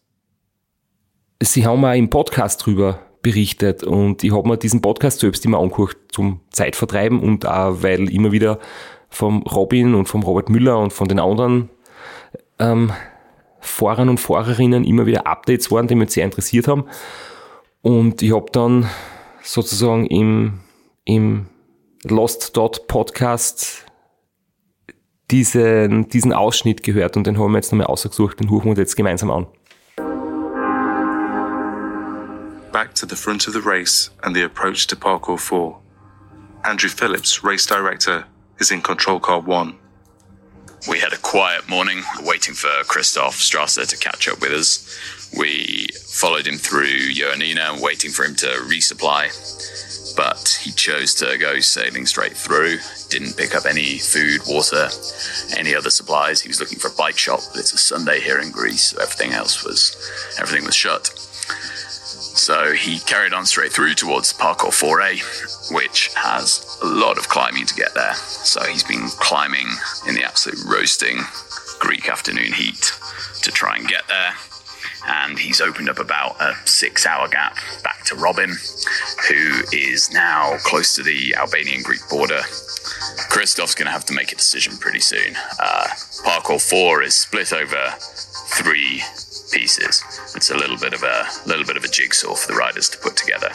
sie haben auch im Podcast drüber berichtet und ich habe mir diesen Podcast selbst immer angehört zum Zeitvertreiben und auch, weil immer wieder vom Robin und vom Robert Müller und von den anderen ähm, Fahrern und Fahrerinnen immer wieder Updates waren, die mich sehr interessiert haben. Und ich habe dann sozusagen im, im Lost Dot Podcast diesen, diesen Ausschnitt gehört und den haben wir jetzt nochmal ausgesucht, den hören wir jetzt gemeinsam an. back to the front of the race and the approach to parkour 4. Andrew Phillips, race director, is in control car 1. We had a quiet morning, waiting for Christoph Strasser to catch up with us. We followed him through Ioannina, waiting for him to resupply, but he chose to go sailing straight through. Didn't pick up any food, water, any other supplies. He was looking for a bike shop, but it's a Sunday here in Greece, so everything else was everything was shut. So he carried on straight through towards Parkour 4A, which has a lot of climbing to get there. So he's been climbing in the absolute roasting Greek afternoon heat to try and get there. And he's opened up about a six hour gap back to Robin, who is now close to the Albanian Greek border. Christoph's going to have to make a decision pretty soon. Uh, Parkour 4 is split over three pieces. It's a little bit of a little bit of a jigsaw for the riders to put together.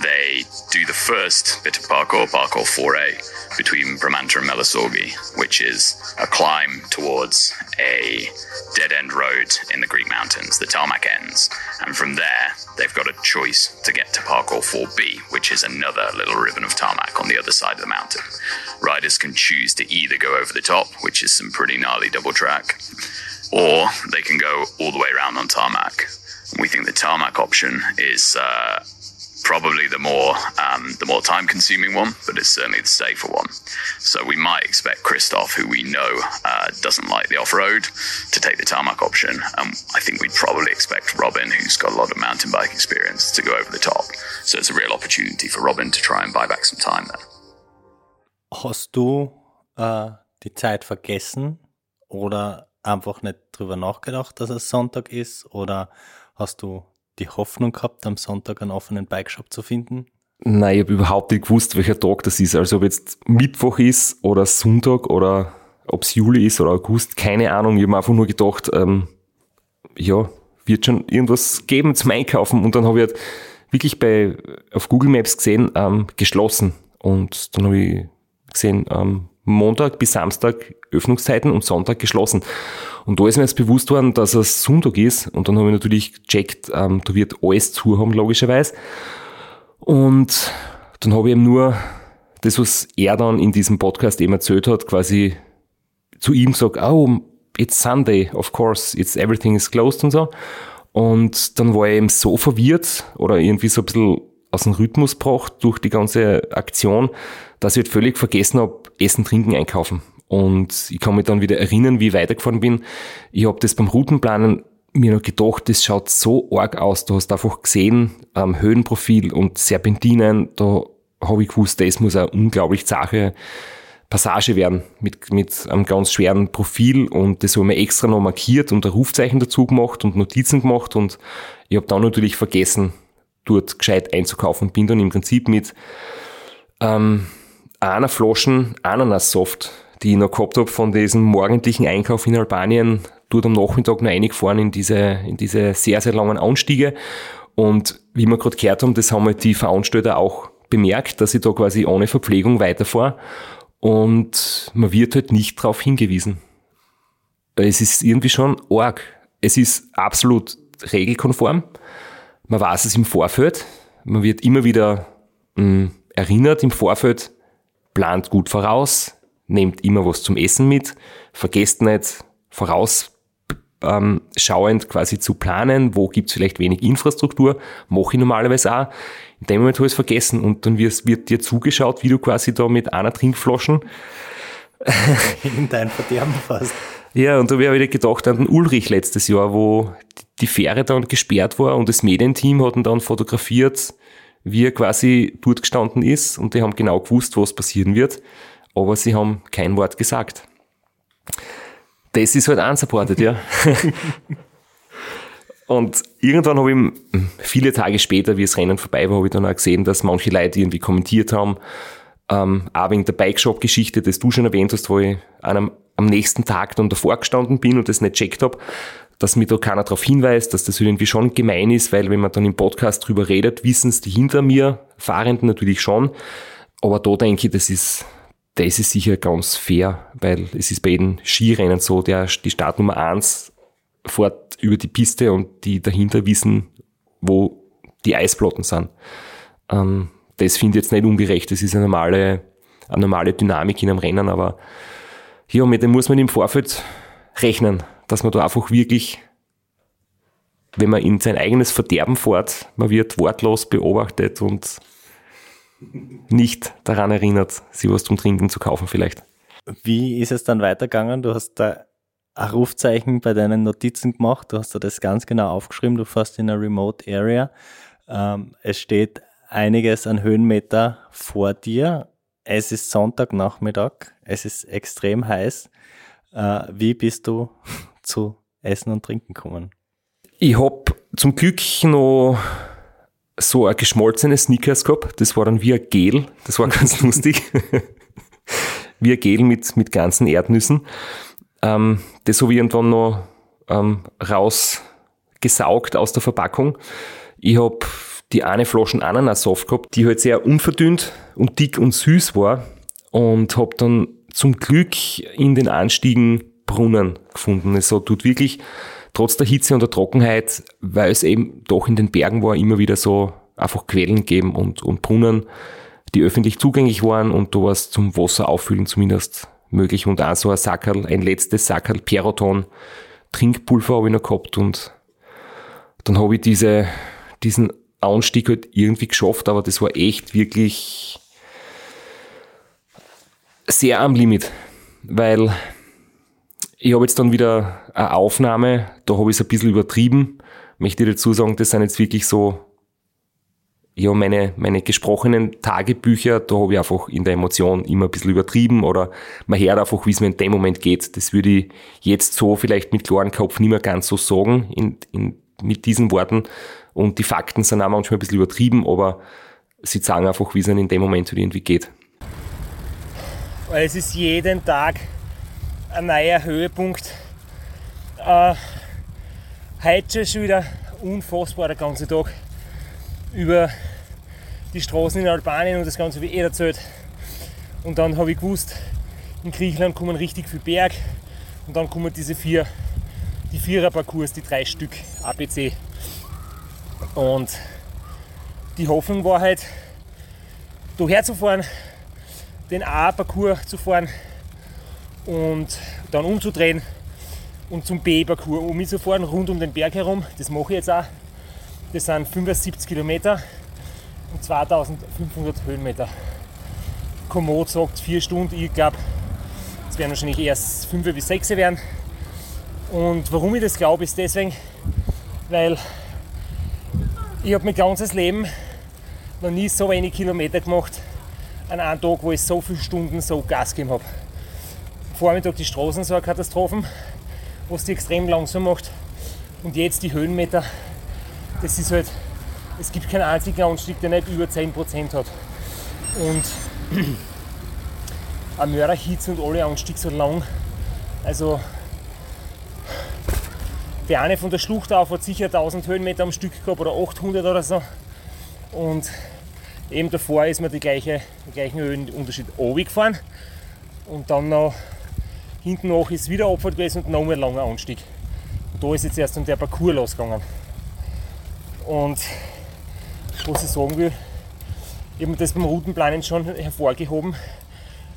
They do the first bit of parkour, parkour 4A, between Bramanta and Melasorgi, which is a climb towards a dead end road in the Greek mountains, the tarmac ends. And from there, they've got a choice to get to parkour 4B, which is another little ribbon of tarmac on the other side of the mountain. Riders can choose to either go over the top, which is some pretty gnarly double track, or they can go all the way around on tarmac. We think the tarmac option is uh, probably the more um, the more time consuming one, but it's certainly the safer one. So we might expect Christoph, who we know uh, doesn't like the off road, to take the tarmac option. And I think we'd probably expect Robin, who's got a lot of mountain bike experience, to go over the top. So it's a real opportunity for Robin to try and buy back some time there. Hast du äh, die Zeit vergessen oder einfach nicht drüber nachgedacht, dass es Sonntag ist? Oder hast du die Hoffnung gehabt, am Sonntag einen offenen Bikeshop zu finden? Nein, ich habe überhaupt nicht gewusst, welcher Tag das ist. Also ob jetzt Mittwoch ist oder Sonntag oder ob es Juli ist oder August, keine Ahnung. Ich habe einfach nur gedacht, ähm, ja, wird schon irgendwas geben zum Einkaufen. Und dann habe ich halt wirklich bei, auf Google Maps gesehen, ähm, geschlossen. Und dann habe ich gesehen, ähm, Montag bis Samstag Öffnungszeiten und Sonntag geschlossen. Und da ist mir jetzt bewusst worden, dass es Sonntag ist. Und dann habe ich natürlich gecheckt, ähm, da wird alles zu haben, logischerweise. Und dann habe ich ihm nur das, was er dann in diesem Podcast eben erzählt hat, quasi zu ihm gesagt, oh, it's Sunday, of course, it's everything is closed und so. Und dann war er eben so verwirrt oder irgendwie so ein bisschen aus dem Rhythmus gebracht durch die ganze Aktion, dass ich halt völlig vergessen habe, Essen, Trinken, Einkaufen. Und ich kann mich dann wieder erinnern, wie ich weitergefahren bin. Ich habe das beim Routenplanen mir noch gedacht, das schaut so arg aus. Du hast einfach gesehen, ähm, Höhenprofil und Serpentinen, da habe ich gewusst, das muss eine unglaublich zache Passage werden mit, mit einem ganz schweren Profil und das habe ich mir extra noch markiert und ein Rufzeichen dazu gemacht und Notizen gemacht und ich habe dann natürlich vergessen, dort gescheit einzukaufen und bin dann im Prinzip mit ähm, einer Flaschen Ananassaft, die ich noch gehabt habe von diesem morgendlichen Einkauf in Albanien, dort am Nachmittag noch reingefahren in diese, in diese sehr, sehr langen Anstiege. Und wie wir gerade gehört haben, das haben halt die Veranstalter auch bemerkt, dass ich da quasi ohne Verpflegung weiterfahre. Und man wird halt nicht darauf hingewiesen. Es ist irgendwie schon arg. Es ist absolut regelkonform. Man weiß es im Vorfeld. Man wird immer wieder mh, erinnert im Vorfeld, plant gut voraus, nehmt immer was zum Essen mit, vergesst nicht vorausschauend ähm, quasi zu planen, wo gibt's vielleicht wenig Infrastruktur, mache ich normalerweise auch. In dem Moment habe ich es vergessen und dann wird, wird dir zugeschaut, wie du quasi da mit einer Trinkflaschen <laughs> In dein Verderben fast. Ja, und da habe ich wieder gedacht an den Ulrich letztes Jahr, wo die Fähre dann gesperrt war und das Medienteam hat ihn dann fotografiert, wie er quasi dort gestanden ist und die haben genau gewusst, was passieren wird, aber sie haben kein Wort gesagt. Das ist halt unsupported, ja. <laughs> und irgendwann habe ich, viele Tage später, wie das Rennen vorbei war, habe ich dann auch gesehen, dass manche Leute irgendwie kommentiert haben, ähm, auch wegen der Bike-Shop-Geschichte, das du schon erwähnt hast, wo ich einem, am nächsten Tag dann davor gestanden bin und das nicht checkt habe, dass mir da keiner darauf hinweist, dass das irgendwie schon gemein ist, weil wenn man dann im Podcast drüber redet, wissen es die hinter mir, Fahrenden natürlich schon. Aber da denke ich, das ist, das ist sicher ganz fair, weil es ist bei jedem Skirennen so, der, die Startnummer eins fährt über die Piste und die dahinter wissen, wo die Eisplatten sind. Ähm, das finde ich jetzt nicht ungerecht, das ist eine normale, eine normale Dynamik in einem Rennen, aber hier mit dem muss man im Vorfeld rechnen, dass man da einfach wirklich, wenn man in sein eigenes Verderben fährt, man wird wortlos beobachtet und nicht daran erinnert, sich was zum Trinken zu kaufen vielleicht. Wie ist es dann weitergegangen? Du hast da ein Rufzeichen bei deinen Notizen gemacht, du hast da das ganz genau aufgeschrieben, du fährst in einer Remote Area. Ähm, es steht einiges an Höhenmeter vor dir. Es ist Sonntagnachmittag, es ist extrem heiß. Äh, wie bist du zu Essen und Trinken gekommen? Ich habe zum Glück noch so ein geschmolzenes Sneakers gehabt. Das war dann wie ein Gel. Das war <laughs> ganz lustig. wie ein Gel mit, mit ganzen Erdnüssen. Ähm, das habe ich irgendwann noch ähm, rausgesaugt aus der Verpackung. Ich habe die eine Flasche Ananassaft gehabt, die halt sehr unverdünnt und dick und süß war und habe dann zum Glück in den Anstiegen Brunnen gefunden. Es tut wirklich trotz der Hitze und der Trockenheit, weil es eben doch in den Bergen war, immer wieder so einfach Quellen gegeben und, und Brunnen, die öffentlich zugänglich waren und da war es zum Wasser auffüllen zumindest möglich und auch so ein Sackerl, ein letztes Sackerl Peroton Trinkpulver habe ich noch gehabt und dann habe ich diese, diesen Anstieg halt irgendwie geschafft, aber das war echt wirklich sehr am Limit, weil ich habe jetzt dann wieder eine Aufnahme, da habe ich es ein bisschen übertrieben. Möchte dazu sagen, das sind jetzt wirklich so, ja, meine, meine gesprochenen Tagebücher, da habe ich einfach in der Emotion immer ein bisschen übertrieben oder man hört einfach, wie es mir in dem Moment geht. Das würde ich jetzt so vielleicht mit klarem Kopf nicht mehr ganz so sagen, in, in, mit diesen Worten. Und die Fakten sind auch manchmal ein bisschen übertrieben, aber sie sagen einfach, wie es ihnen in dem Moment irgendwie geht. Es ist jeden Tag ein neuer Höhepunkt. Äh, heute schon wieder unfassbar der ganze Tag über die Straßen in Albanien und das Ganze wie eh erzählt. Und dann habe ich gewusst, in Griechenland kommen richtig viel Berg und dann kommen diese vier, die Vierer-Parcours, die drei Stück ABC. Und die Hoffnung war halt, hierher zu fahren, den A-Parcours zu fahren und dann umzudrehen und zum B-Parcours umzufahren, rund um den Berg herum. Das mache ich jetzt auch. Das sind 75 Kilometer und 2500 Höhenmeter. Komoot sagt 4 Stunden, ich glaube, es werden wahrscheinlich erst 5 bis 6 werden. Und warum ich das glaube, ist deswegen, weil ich habe mein ganzes Leben noch nie so wenig Kilometer gemacht an einem Tag, wo ich so viele Stunden so Gas gegeben habe. Vormittag die Straßen so eine Katastrophe, was die extrem langsam macht. Und jetzt die Höhenmeter, das ist halt, es gibt keinen einzigen Anstieg, der nicht über 10% hat. Und <clears throat> ein Mörderhitze und alle Anstiege so lang. Also der eine von der Schlucht auf hat sicher 1000 Höhenmeter am Stück gehabt oder 800 oder so. Und eben davor ist man die gleiche, den gleichen Höhenunterschied gefahren. Und dann noch hinten nach ist wieder Abfahrt gewesen und noch ein langer Anstieg. Und da ist jetzt erst dann der Parcours losgegangen. Und was ich sagen will, ich habe das beim Routenplanen schon hervorgehoben,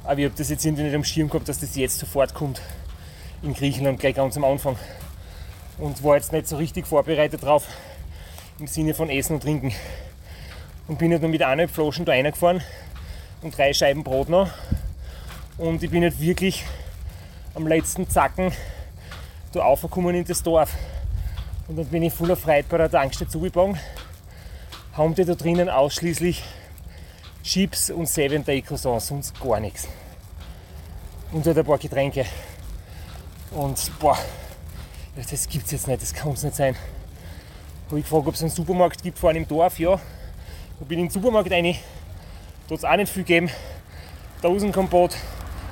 aber ich habe das jetzt irgendwie nicht am Schirm gehabt, dass das jetzt sofort kommt in Griechenland, gleich ganz am Anfang und war jetzt nicht so richtig vorbereitet drauf im Sinne von Essen und Trinken. Und bin halt nur mit eineinhalb Flaschen da reingefahren und drei Scheiben Brot noch. Und ich bin halt wirklich am letzten Zacken da aufgekommen in das Dorf. Und dann bin ich voller Freude bei der Tankstelle zugebogen. Haben die da drinnen ausschließlich Chips und Seven Day Croissants, sonst gar nichts. Und halt ein paar Getränke. Und boah, das gibt's jetzt nicht, das kann es nicht sein. Habe ich gefragt, ob es einen Supermarkt gibt vor einem Dorf, ja. Da bin ich in den Supermarkt rein, da hat es auch nicht viel gegeben. Dosenkompott,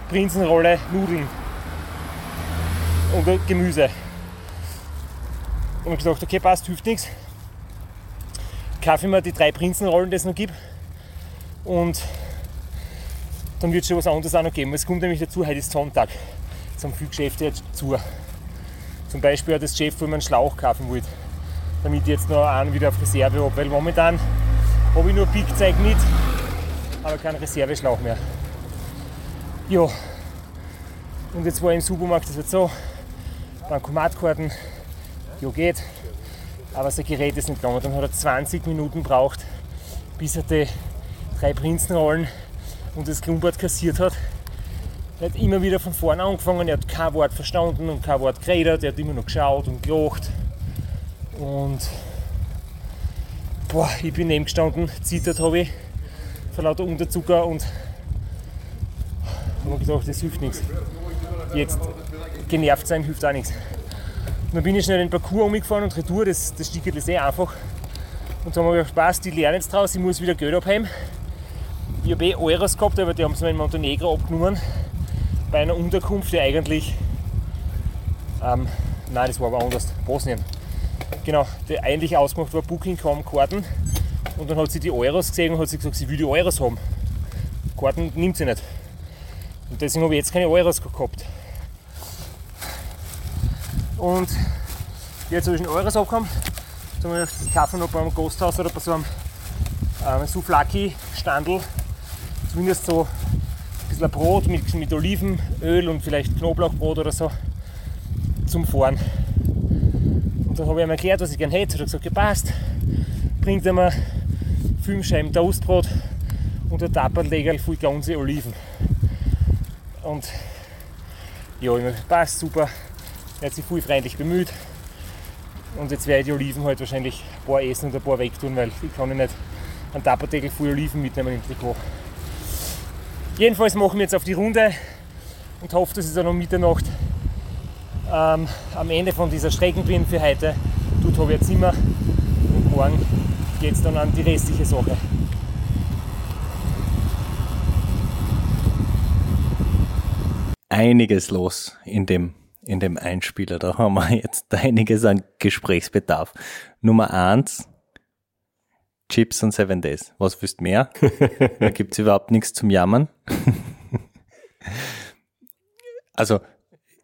Prinzenrolle, Nudeln und Gemüse. Und ich gedacht, okay, passt, hilft nichts. Kaufe ich mir die drei Prinzenrollen, die es noch gibt. Und dann wird es schon was anderes auch noch geben. Es kommt nämlich dazu, heute ist Sonntag. Es haben viele Geschäfte jetzt zu. Zum Beispiel hat das Geschäft, wo man einen Schlauch kaufen wollte, damit ich jetzt noch einen wieder auf Reserve habe. Weil momentan habe ich nur Pickzeug mit, aber keinen Reserveschlauch mehr. Ja, und jetzt war ich im Supermarkt, das wird so, Bankomatkarten, ja geht, aber sein Gerät ist nicht gegangen. Dann hat er 20 Minuten gebraucht, bis er die drei Prinzenrollen und das Klumpert kassiert hat. Er hat immer wieder von vorne angefangen, er hat kein Wort verstanden und kein Wort geredet, er hat immer noch geschaut und gelacht. Und boah, ich bin neben gestanden, zittert habe ich vor lauter Unterzucker und habe gedacht, das hilft nichts. Jetzt genervt sein hilft auch nichts. Und dann bin ich schnell den Parcours umgefahren und retour, das, das Stück ist eh einfach. Und dann habe ich gedacht, passt, ich lerne jetzt draus, ich muss wieder Geld abheben. Ich habe eh Euros gehabt, aber die haben es mir in Montenegro abgenommen. Bei einer Unterkunft, die eigentlich. Ähm, nein, das war aber anders. Bosnien. Genau, die eigentlich ausgemacht war Booking.com Karten. Und dann hat sie die Euros gesehen und hat sie gesagt, sie will die Euros haben. Karten nimmt sie nicht. Und deswegen habe ich jetzt keine Euros gehabt. Und jetzt habe ich einen Euros abgekommen. Jetzt habe ich ich kaufe noch beim Gasthaus oder bei so einem ähm, Souflaki-Standel zumindest so ein bisschen Brot mit, mit Olivenöl und vielleicht Knoblauchbrot oder so zum Fahren. Und dann habe ich ihm erklärt, was ich gerne hätte. Hat er gesagt, gepasst. Bringt er mir fünf Scheiben Toastbrot und ein Tapperlegerl voll ganze Oliven. Und ja, ich mir passt super. Er hat sich viel freundlich bemüht. Und jetzt werde ich die Oliven halt wahrscheinlich ein paar essen und ein paar wegtun, weil ich kann nicht einen Tapperdeckel voll Oliven mitnehmen im Trikot. Jedenfalls machen wir jetzt auf die Runde und hoffe, dass ich dann um Mitternacht ähm, am Ende von dieser Strecken bin für heute. Dort habe ich ein Zimmer und morgen geht es dann an die restliche Sache. Einiges los in dem, in dem Einspieler. Da haben wir jetzt <laughs> einiges an Gesprächsbedarf. Nummer eins, Chips und Seven Days. Was willst du mehr? <laughs> da gibt es überhaupt nichts zum Jammern. <laughs> also,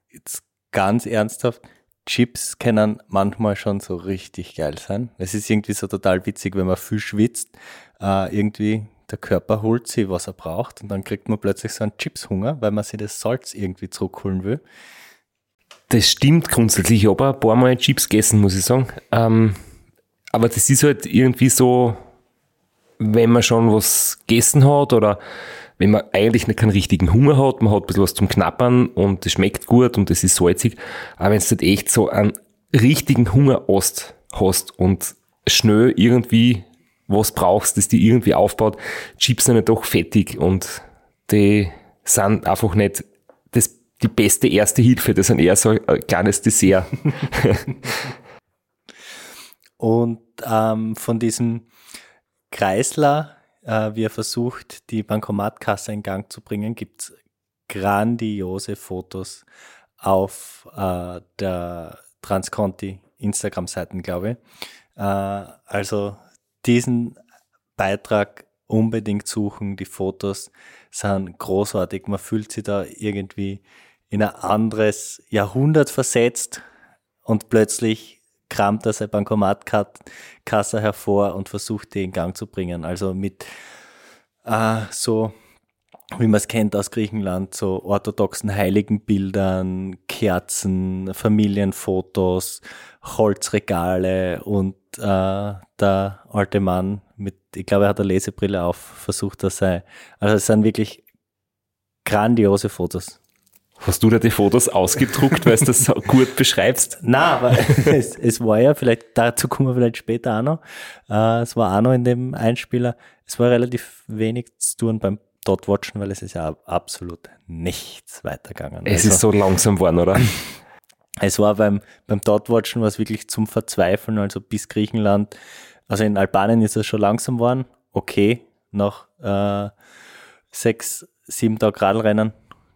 jetzt ganz ernsthaft, Chips können manchmal schon so richtig geil sein. Es ist irgendwie so total witzig, wenn man viel schwitzt, äh, irgendwie der Körper holt sich, was er braucht und dann kriegt man plötzlich so einen Chipshunger, weil man sich das Salz irgendwie zurückholen will. Das stimmt grundsätzlich. Ich habe ein paar Mal Chips gegessen, muss ich sagen. Ähm, aber das ist halt irgendwie so, wenn man schon was gegessen hat oder wenn man eigentlich nicht keinen richtigen Hunger hat, man hat ein bisschen was zum Knappern und das schmeckt gut und das ist salzig. Aber wenn du halt echt so einen richtigen Hunger hast, hast und schnell irgendwie was brauchst, das die irgendwie aufbaut, Chips sind ja doch fettig und die sind einfach nicht die beste erste Hilfe, das sind eher so ein kleines Dessert. <laughs> Und ähm, von diesem Kreisler, äh, wie er versucht, die Bankomatkasse in Gang zu bringen, gibt es grandiose Fotos auf äh, der Transconti Instagram-Seiten, glaube ich. Äh, also diesen Beitrag unbedingt suchen. Die Fotos sind großartig. Man fühlt sich da irgendwie in ein anderes Jahrhundert versetzt und plötzlich kramt er seine Bankomatkasse hervor und versucht, die in Gang zu bringen. Also mit äh, so, wie man es kennt aus Griechenland, so orthodoxen Heiligenbildern, Kerzen, Familienfotos, Holzregale und äh, der alte Mann mit, ich glaube, er hat eine Lesebrille auf, versucht er sei. Also es sind wirklich grandiose Fotos. Hast du da die Fotos ausgedruckt, weil du das so gut beschreibst? <laughs> Na, aber es, es war ja, vielleicht, dazu kommen wir vielleicht später auch noch. Äh, es war auch noch in dem Einspieler, es war relativ wenig zu tun beim Dotwatchen, weil es ist ja absolut nichts weitergegangen. Es ist so langsam geworden, oder? <clears throat> Es war beim, beim Dotwatchen was wirklich zum Verzweifeln, also bis Griechenland. Also in Albanien ist es schon langsam geworden. Okay, nach äh, sechs, sieben Tage Radlrennen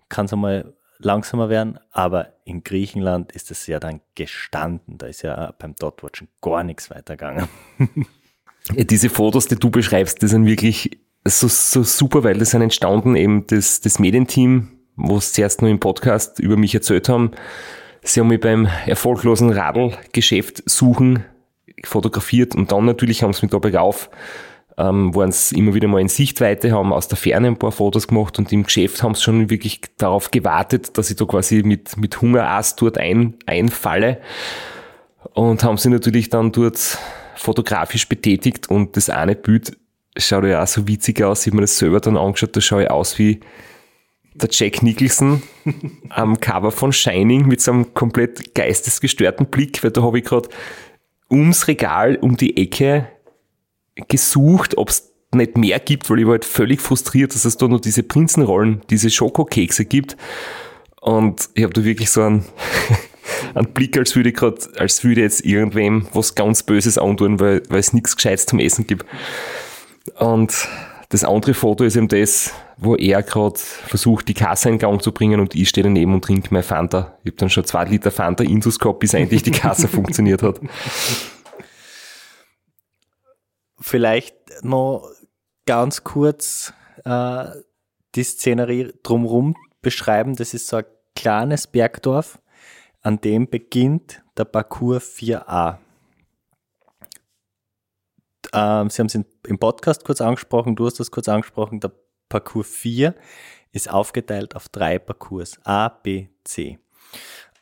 kann es einmal langsamer werden, aber in Griechenland ist es ja dann gestanden. Da ist ja beim Dotwatchen gar nichts weitergegangen. Diese Fotos, die du beschreibst, die sind wirklich so, so super, weil das sind entstanden eben das, das Medienteam, wo es zuerst nur im Podcast über mich erzählt haben. Sie haben mich beim erfolglosen Radlgeschäft suchen fotografiert und dann natürlich haben sie mich da bergauf ähm, waren es immer wieder mal in Sichtweite, haben aus der Ferne ein paar Fotos gemacht und im Geschäft haben sie schon wirklich darauf gewartet, dass ich da quasi mit, mit Hungerass dort ein, einfalle. Und haben sie natürlich dann dort fotografisch betätigt und das eine Bild schaut ja auch so witzig aus, ich habe mir das selber dann angeschaut, da schaue ich aus wie der Jack Nicholson <laughs> am Cover von Shining mit so einem komplett geistesgestörten Blick, weil da habe ich gerade ums Regal um die Ecke gesucht, ob es nicht mehr gibt, weil ich war halt völlig frustriert, dass es da nur diese Prinzenrollen, diese Schokokekse gibt. Und ich habe da wirklich so einen, <laughs> einen Blick, als würde ich gerade, als würde jetzt irgendwem was ganz Böses antun, weil, weil es nichts Gescheites zum Essen gibt. Und das andere Foto ist eben das, wo er gerade versucht, die Kasse in Gang zu bringen und ich stehe daneben und trinke mein Fanta. Ich habe dann schon zwei Liter Fanta Indus gehabt, bis endlich die Kasse <laughs> funktioniert hat. Vielleicht noch ganz kurz äh, die Szenerie drumherum beschreiben. Das ist so ein kleines Bergdorf, an dem beginnt der Parcours 4a. Ähm, Sie haben es im Podcast kurz angesprochen, du hast das kurz angesprochen. Der Parcours 4 ist aufgeteilt auf drei Parcours, A, B, C.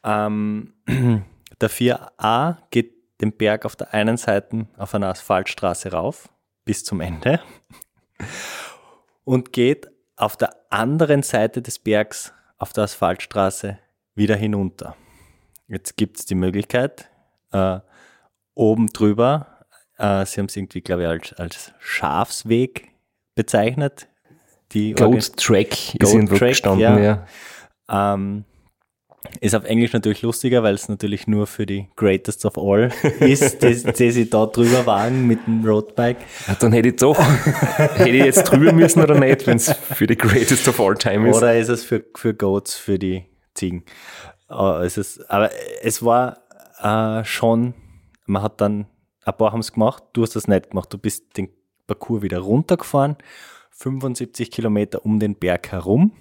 Ähm, <clears throat> der 4a geht den Berg auf der einen Seite auf einer Asphaltstraße rauf bis zum Ende und geht auf der anderen Seite des Bergs auf der Asphaltstraße wieder hinunter. Jetzt gibt es die Möglichkeit, äh, oben drüber, äh, Sie haben es irgendwie, glaube ich, als, als Schafsweg bezeichnet. Die Goat Track ist irgendwo Track, gestanden, ja. ja. Ähm, ist auf Englisch natürlich lustiger, weil es natürlich nur für die Greatest of All <laughs> ist, die, die sie da drüber wagen mit dem Roadbike. Ja, dann hätte ich doch, hätte ich jetzt drüber müssen oder nicht, wenn es für die Greatest of All Time ist. Oder ist es für, für Goats, für die Ziegen. Uh, es ist, aber es war uh, schon, man hat dann, ein paar haben es gemacht, du hast das nicht gemacht, du bist den Parcours wieder runtergefahren, 75 Kilometer um den Berg herum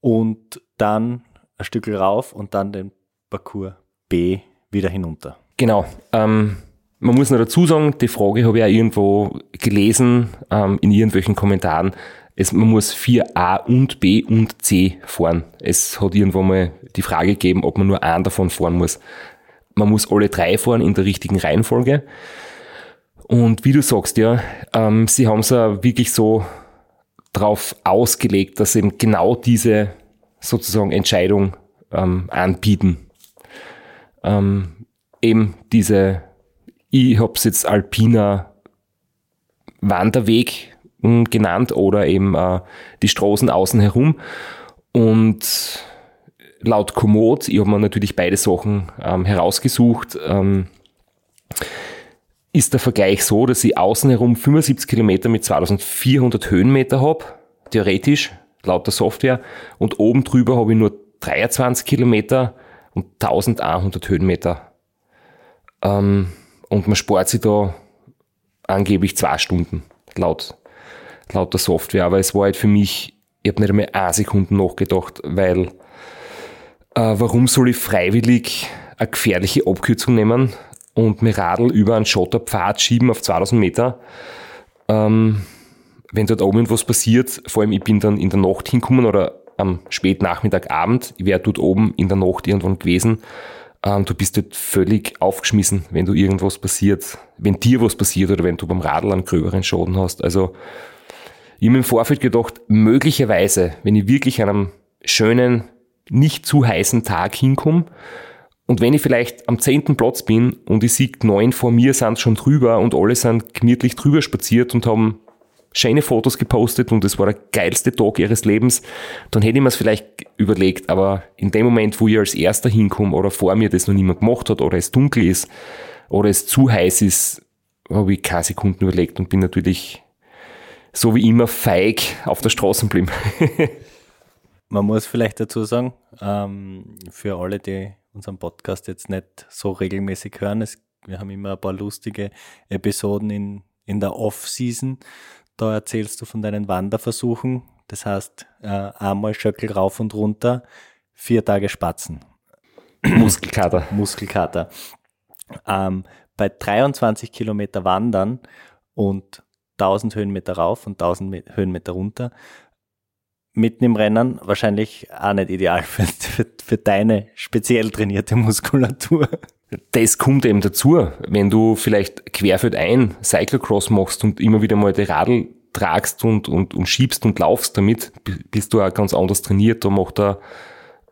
und dann ein Stück rauf und dann den Parcours B wieder hinunter. Genau. Ähm, man muss noch dazu sagen, die Frage habe ich auch irgendwo gelesen ähm, in irgendwelchen Kommentaren. Es, man muss 4a und B und C fahren. Es hat irgendwo mal die Frage gegeben, ob man nur einen davon fahren muss. Man muss alle drei fahren in der richtigen Reihenfolge. Und wie du sagst, ja, ähm, sie haben es ja wirklich so drauf ausgelegt, dass eben genau diese sozusagen Entscheidung ähm, anbieten. Ähm, eben diese, ich habe es jetzt alpiner Wanderweg hm, genannt oder eben äh, die Straßen außen herum. Und laut Komoot, ich habe mir natürlich beide Sachen ähm, herausgesucht, ähm, ist der Vergleich so, dass ich außen herum 75 Kilometer mit 2400 Höhenmeter habe, theoretisch, laut der Software, und oben drüber habe ich nur 23 Kilometer und 1100 Höhenmeter. Ähm, und man spart sich da angeblich zwei Stunden, laut, laut der Software. Aber es war halt für mich, ich habe nicht einmal eine Sekunde nachgedacht, weil äh, warum soll ich freiwillig eine gefährliche Abkürzung nehmen und mir Radl über einen Schotterpfad schieben auf 2000 Meter? Ähm, wenn dort oben irgendwas passiert, vor allem ich bin dann in der Nacht hinkommen oder am Spätnachmittag, Abend, ich wäre dort oben in der Nacht irgendwann gewesen, ähm, du bist dort völlig aufgeschmissen, wenn du irgendwas passiert, wenn dir was passiert oder wenn du beim Radl einen gröberen Schaden hast. Also ich habe im Vorfeld gedacht, möglicherweise, wenn ich wirklich an einem schönen, nicht zu heißen Tag hinkomme. Und wenn ich vielleicht am zehnten Platz bin und ich sehe, neun vor mir sind schon drüber und alle sind gemütlich drüber spaziert und haben schöne Fotos gepostet und es war der geilste Tag ihres Lebens, dann hätte ich mir es vielleicht überlegt. Aber in dem Moment, wo ich als Erster hinkomme oder vor mir das noch niemand gemacht hat oder es dunkel ist oder es zu heiß ist, habe ich keine Sekunden überlegt und bin natürlich so wie immer feig auf der Straße geblieben. <laughs> Man muss vielleicht dazu sagen, ähm, für alle, die unseren Podcast jetzt nicht so regelmäßig hören, wir haben immer ein paar lustige Episoden in, in der Off-Season. Da erzählst du von deinen Wanderversuchen. Das heißt, äh, einmal Schöckel rauf und runter, vier Tage Spatzen. Muskelkater. <clears throat> Muskelkater. Ähm, bei 23 Kilometer Wandern und 1000 Höhenmeter rauf und 1000 Höhenmeter runter mitten im Rennen wahrscheinlich auch nicht ideal für, für, für deine speziell trainierte Muskulatur. Das kommt eben dazu, wenn du vielleicht querfeld ein Cyclocross machst und immer wieder mal die Radl tragst und, und, und schiebst und laufst damit, bist du auch ganz anders trainiert. Da macht er,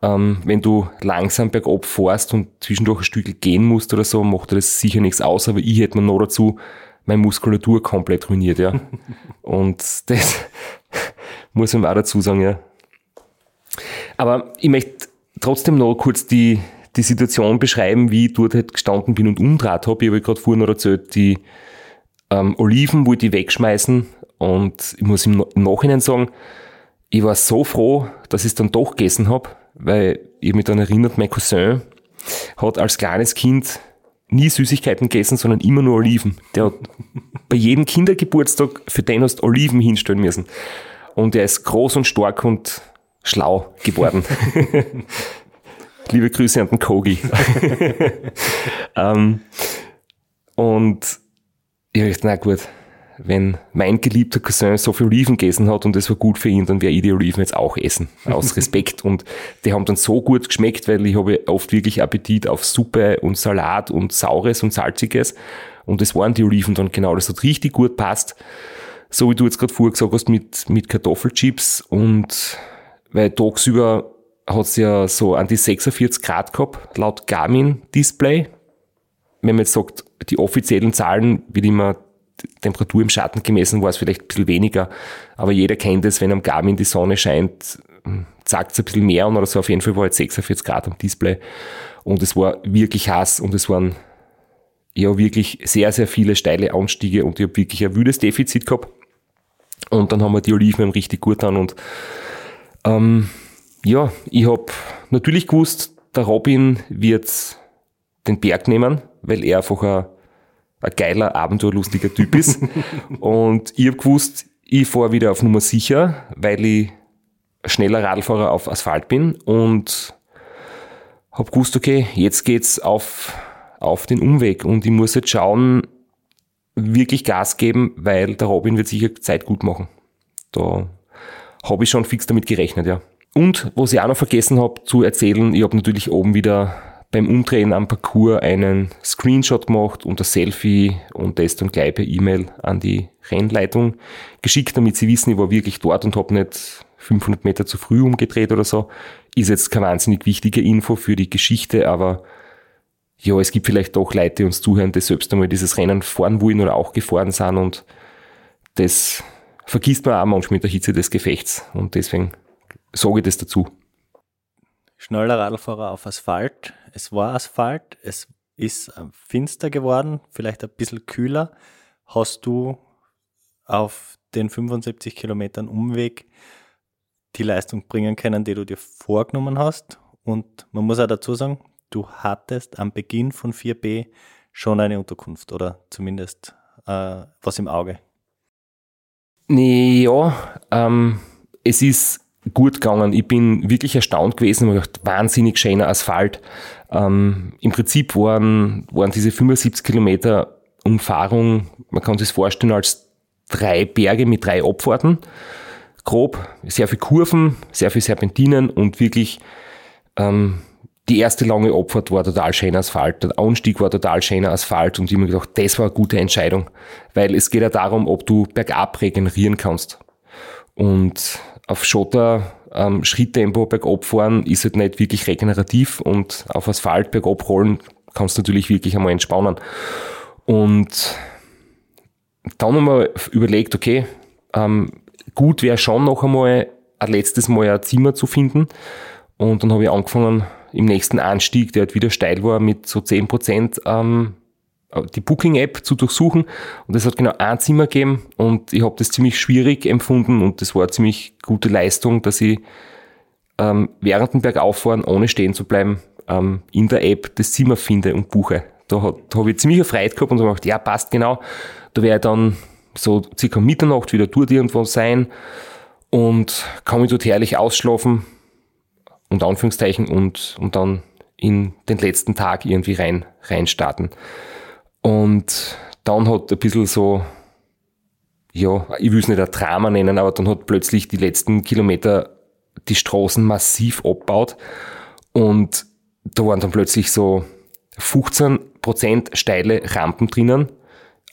ähm, wenn du langsam bergab fährst und zwischendurch ein Stück gehen musst oder so, macht er das sicher nichts aus, aber ich hätte mir noch dazu meine Muskulatur komplett ruiniert, ja. <laughs> und das, <laughs> muss man auch dazu sagen, ja. Aber ich möchte trotzdem noch kurz die, die Situation beschreiben, wie ich dort halt gestanden bin und umdraht habe. Ich habe gerade vorhin noch erzählt, die ähm, Oliven wollte ich wegschmeißen und ich muss im Nachhinein sagen, ich war so froh, dass ich es dann doch gegessen habe, weil ich mich dann erinnert, mein Cousin hat als kleines Kind nie Süßigkeiten gegessen, sondern immer nur Oliven. Der hat bei jedem Kindergeburtstag für den hast Oliven hinstellen müssen. Und er ist groß und stark und schlau geworden. <laughs> Liebe Grüße an den Kogi. <laughs> ähm, und ich dachte, na gut, wenn mein geliebter Cousin so viel Oliven gegessen hat und es war gut für ihn, dann werde ich die Oliven jetzt auch essen. Aus <laughs> Respekt. und die haben dann so gut geschmeckt, weil ich habe oft wirklich Appetit auf Suppe und Salat und Saures und Salziges. Und es waren die Oliven dann genau, das hat richtig gut passt so wie du jetzt gerade vorher gesagt hast, mit, mit Kartoffelchips und weil tagsüber hat es ja so an die 46 Grad gehabt, laut Garmin-Display. Wenn man jetzt sagt, die offiziellen Zahlen wird immer Temperatur im Schatten gemessen, war es vielleicht ein bisschen weniger, aber jeder kennt es, wenn am Garmin die Sonne scheint, sagt es ein bisschen mehr und oder so, auf jeden Fall war jetzt 46 Grad am Display und es war wirklich heiß und es waren ja wirklich sehr, sehr viele steile Anstiege und ich habe wirklich ein wüdes Defizit gehabt. Und dann haben wir die Oliven richtig gut an. Und ähm, ja, ich habe natürlich gewusst, der Robin wird den Berg nehmen, weil er einfach ein, ein geiler, abenteuerlustiger Typ ist. <laughs> und ich habe gewusst, ich fahre wieder auf Nummer sicher, weil ich schneller Radfahrer auf Asphalt bin und habe gewusst, okay, jetzt geht's auf, auf den Umweg und ich muss jetzt schauen, wirklich Gas geben, weil der Robin wird sicher Zeit gut machen. Da habe ich schon fix damit gerechnet, ja. Und was ich auch noch vergessen habe zu erzählen, ich habe natürlich oben wieder beim Umdrehen am Parcours einen Screenshot gemacht und ein Selfie und das dann gleich per E-Mail an die Rennleitung geschickt, damit sie wissen, ich war wirklich dort und habe nicht 500 Meter zu früh umgedreht oder so. Ist jetzt keine wahnsinnig wichtige Info für die Geschichte, aber ja, es gibt vielleicht doch Leute, die uns zuhören, die selbst einmal dieses Rennen fahren wollen oder auch gefahren sind und das vergisst man auch manchmal mit der Hitze des Gefechts und deswegen sage ich das dazu. Schneller Radlfahrer auf Asphalt. Es war Asphalt, es ist finster geworden, vielleicht ein bisschen kühler. Hast du auf den 75 Kilometern Umweg die Leistung bringen können, die du dir vorgenommen hast? Und man muss auch dazu sagen, du hattest am Beginn von 4b schon eine Unterkunft oder zumindest äh, was im Auge. Ja, ähm, es ist gut gegangen. Ich bin wirklich erstaunt gewesen. Ich habe gedacht, wahnsinnig schöner Asphalt. Ähm, Im Prinzip waren, waren diese 75 Kilometer Umfahrung, man kann sich vorstellen, als drei Berge mit drei Abfahrten. Grob, sehr viel Kurven, sehr viel Serpentinen und wirklich ähm, die erste lange Abfahrt war total schöner Asphalt, der Anstieg war total schöner Asphalt und ich habe mir gedacht, das war eine gute Entscheidung, weil es geht ja darum, ob du bergab regenerieren kannst. Und auf Schotter ähm, Schritttempo bergab fahren ist halt nicht wirklich regenerativ und auf Asphalt bergab rollen kannst du natürlich wirklich einmal entspannen. Und dann haben wir überlegt, okay, ähm, gut wäre schon noch einmal ein letztes Mal ein Zimmer zu finden. Und dann habe ich angefangen, im nächsten Anstieg, der halt wieder steil war, mit so 10% ähm, die Booking-App zu durchsuchen. Und es hat genau ein Zimmer gegeben und ich habe das ziemlich schwierig empfunden und das war eine ziemlich gute Leistung, dass ich ähm, während dem Bergauffahren, ohne stehen zu bleiben, ähm, in der App das Zimmer finde und buche. Da, da habe ich ziemlich Freude gehabt und habe gedacht, ja, passt genau. Da werde ich dann so circa Mitternacht wieder dort irgendwo sein und kann mich dort herrlich ausschlafen, unter Anführungszeichen, und, und dann in den letzten Tag irgendwie rein, rein starten. Und dann hat ein bisschen so, ja, ich will es nicht ein Drama nennen, aber dann hat plötzlich die letzten Kilometer die Straßen massiv abgebaut und da waren dann plötzlich so 15% steile Rampen drinnen,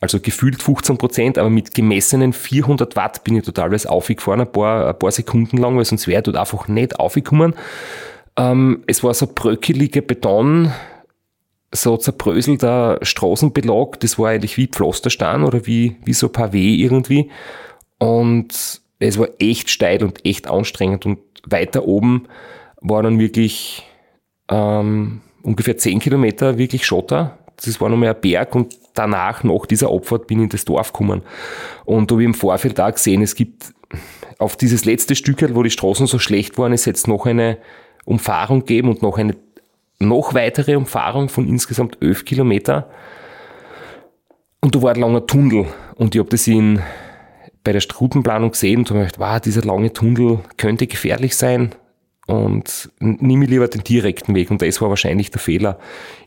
also gefühlt 15%, aber mit gemessenen 400 Watt bin ich total was aufgefahren, ein paar, ein paar Sekunden lang, weil sonst wäre ich dort einfach nicht aufgekommen. Ähm, es war so bröckelige Beton, so zerbröselter Straßenbelag, das war eigentlich wie Pflasterstein oder wie, wie so W irgendwie. Und es war echt steil und echt anstrengend. Und weiter oben war dann wirklich ähm, ungefähr 10 Kilometer wirklich Schotter. Das war nochmal ein Berg und danach, nach dieser Abfahrt, bin ich in das Dorf gekommen. Und da habe ich im Vorfeld auch gesehen, es gibt auf dieses letzte Stück, wo die Straßen so schlecht waren, es jetzt noch eine Umfahrung geben und noch eine noch weitere Umfahrung von insgesamt 11 Kilometer. Und da war ein langer Tunnel. Und ich habe das in, bei der Routenplanung gesehen und habe gedacht, wow, dieser lange Tunnel könnte gefährlich sein. Und nehme ich lieber den direkten Weg. Und das war wahrscheinlich der Fehler.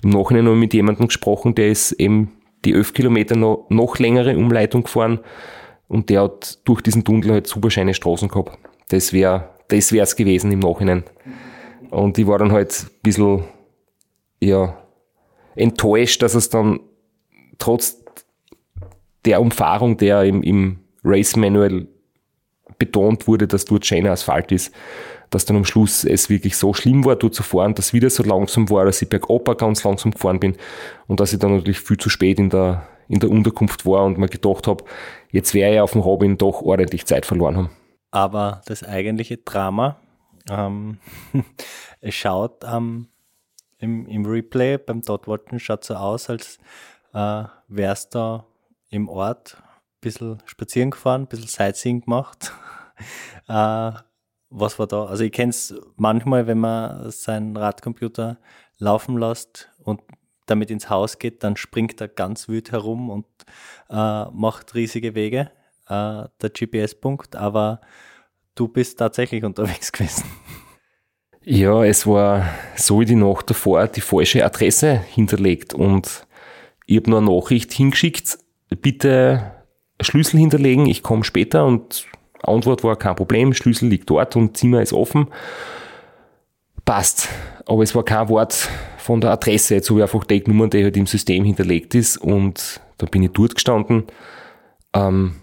Im Nachhinein habe ich mit jemandem gesprochen, der ist eben die 11 Kilometer noch, noch längere Umleitung gefahren. Und der hat durch diesen Tunnel halt super scheine Straßen gehabt. Das wäre das es gewesen im Nachhinein. Und ich war dann halt ein bisschen ja, enttäuscht, dass es dann trotz der Umfahrung, der im, im Race Manual betont wurde, dass dort schöner Asphalt ist, dass dann am Schluss es wirklich so schlimm war, dort zu fahren, dass es wieder so langsam war, dass ich bergab ganz langsam gefahren bin und dass ich dann natürlich viel zu spät in der, in der Unterkunft war und mir gedacht habe, jetzt wäre ich auf dem Robin doch ordentlich Zeit verloren haben. Aber das eigentliche Drama, ähm, <laughs> es schaut am im, im Replay beim Dotwatchen schaut so aus, als äh, wärst da im Ort ein bisschen spazieren gefahren, ein bisschen Sightseeing gemacht. <laughs> äh, was war da? Also ich kenne es manchmal, wenn man seinen Radcomputer laufen lässt und damit ins Haus geht, dann springt er ganz wild herum und äh, macht riesige Wege, äh, der GPS-Punkt, aber du bist tatsächlich <laughs> unterwegs gewesen. Ja, es war so wie die Nacht davor die falsche Adresse hinterlegt und ich habe nur eine Nachricht hingeschickt, bitte Schlüssel hinterlegen, ich komme später und Antwort war kein Problem, Schlüssel liegt dort und Zimmer ist offen. Passt. Aber es war kein Wort von der Adresse, habe ich einfach die Nummer, die halt im System hinterlegt ist und da bin ich dort gestanden. Ähm,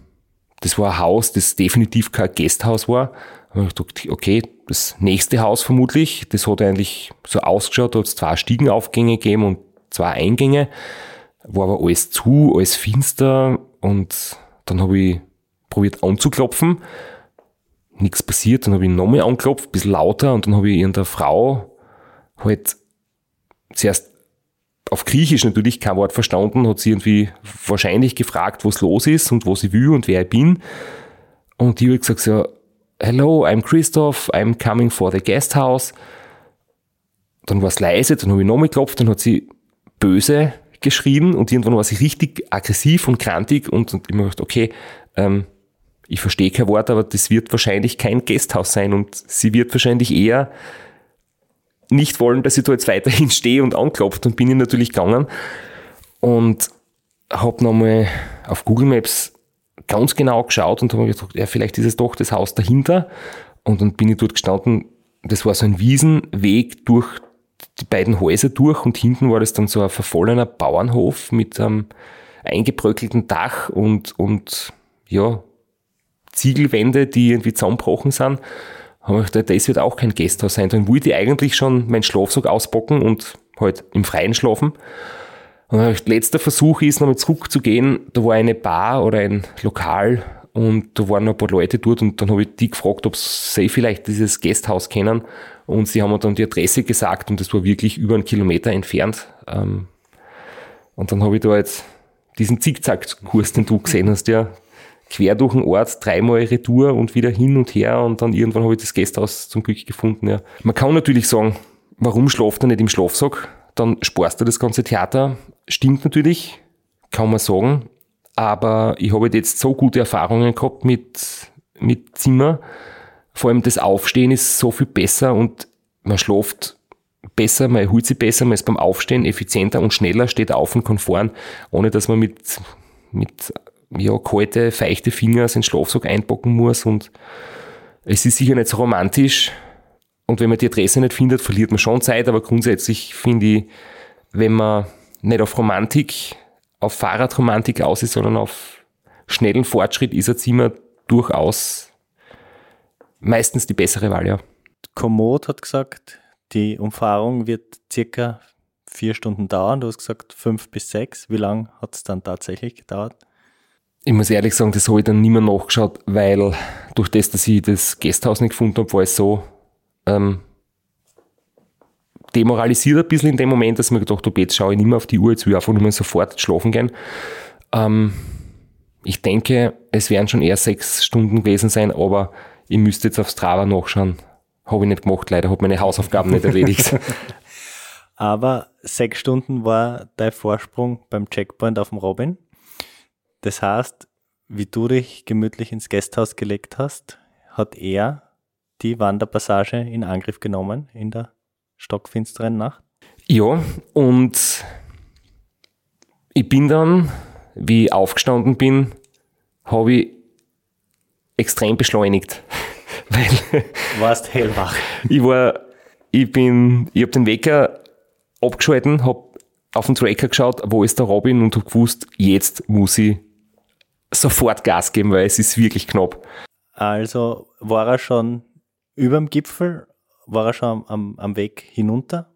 das war ein Haus, das definitiv kein Gasthaus war. Habe ich gedacht, okay, das nächste Haus vermutlich, das hat eigentlich so ausgeschaut, da hat es zwei Stiegenaufgänge gegeben und zwei Eingänge, war aber alles zu, alles finster und dann habe ich probiert anzuklopfen, nichts passiert, dann habe ich nochmal angeklopft, bisschen lauter und dann habe ich irgendeiner Frau halt zuerst auf Griechisch natürlich kein Wort verstanden, hat sie irgendwie wahrscheinlich gefragt, was los ist und was ich will und wer ich bin. Und die hat gesagt, ja, hello, I'm Christoph, I'm coming for the guest house. Dann war es leise, dann habe ich nochmal geklopft, dann hat sie böse geschrien und irgendwann war sie richtig aggressiv und krantig und, und ich mir gedacht, okay, ähm, ich verstehe kein Wort, aber das wird wahrscheinlich kein Gasthaus sein und sie wird wahrscheinlich eher nicht wollen, dass ich da jetzt weiterhin stehe und anklopft und bin ich natürlich gegangen und habe nochmal auf Google Maps ganz genau geschaut und habe gedacht, ja, vielleicht ist es doch das Haus dahinter. Und dann bin ich dort gestanden. Das war so ein Wiesenweg durch die beiden Häuser durch und hinten war das dann so ein verfallener Bauernhof mit einem eingebröckelten Dach und, und ja, Ziegelwände, die irgendwie zusammengebrochen sind. Haben wir gedacht, das wird auch kein Gasthaus sein. Dann wollte ich eigentlich schon meinen Schlafsack auspacken und halt im Freien schlafen. Und letzter Versuch ist, nochmal zurückzugehen. Da war eine Bar oder ein Lokal und da waren noch ein paar Leute dort und dann habe ich die gefragt, ob sie vielleicht dieses Gasthaus kennen. Und sie haben mir dann die Adresse gesagt und das war wirklich über einen Kilometer entfernt. Ähm, und dann habe ich da jetzt diesen Zickzack-Kurs, den du gesehen hast, ja, quer durch den Ort, dreimal Retour und wieder hin und her und dann irgendwann habe ich das Gasthaus zum Glück gefunden. Ja. Man kann natürlich sagen, warum schlaft er nicht im Schlafsack? Dann sparst du das ganze Theater. Stimmt natürlich, kann man sagen. Aber ich habe jetzt so gute Erfahrungen gehabt mit, mit Zimmer. Vor allem das Aufstehen ist so viel besser und man schläft besser, man erholt sich besser, man ist beim Aufstehen effizienter und schneller, steht auf und kann fahren, ohne dass man mit, mit ja, kalte, feuchte Finger ins Schlafsack einpacken muss und es ist sicher nicht so romantisch und wenn man die Adresse nicht findet, verliert man schon Zeit, aber grundsätzlich finde ich, wenn man nicht auf Romantik, auf Fahrradromantik aus ist, sondern auf schnellen Fortschritt, ist ein Zimmer durchaus meistens die bessere Wahl, ja. Komoot hat gesagt, die Umfahrung wird circa vier Stunden dauern. Du hast gesagt fünf bis sechs. Wie lange hat es dann tatsächlich gedauert? Ich muss ehrlich sagen, das habe ich dann nicht mehr nachgeschaut, weil durch das, dass ich das Gasthaus nicht gefunden habe, war es so ähm, demoralisiert ein bisschen in dem Moment, dass ich mir gedacht habe, jetzt schaue ich nicht mehr auf die Uhr, jetzt will ich einfach nur mal sofort schlafen gehen. Ähm, ich denke, es werden schon eher sechs Stunden gewesen sein, aber ich müsste jetzt auf Strava nachschauen. Habe ich nicht gemacht, leider habe meine Hausaufgaben nicht erledigt. <laughs> Aber sechs Stunden war dein Vorsprung beim Checkpoint auf dem Robin. Das heißt, wie du dich gemütlich ins Gasthaus gelegt hast, hat er die Wanderpassage in Angriff genommen in der stockfinsteren Nacht. Ja, und ich bin dann, wie ich aufgestanden bin, habe ich extrem beschleunigt. <laughs> Weil warst hellwach. ich war, ich bin, ich habe den Wecker abgeschalten, habe auf den Tracker geschaut, wo ist der Robin und habe gewusst, jetzt muss ich sofort Gas geben, weil es ist wirklich knapp. Also war er schon über dem Gipfel, war er schon am, am Weg hinunter?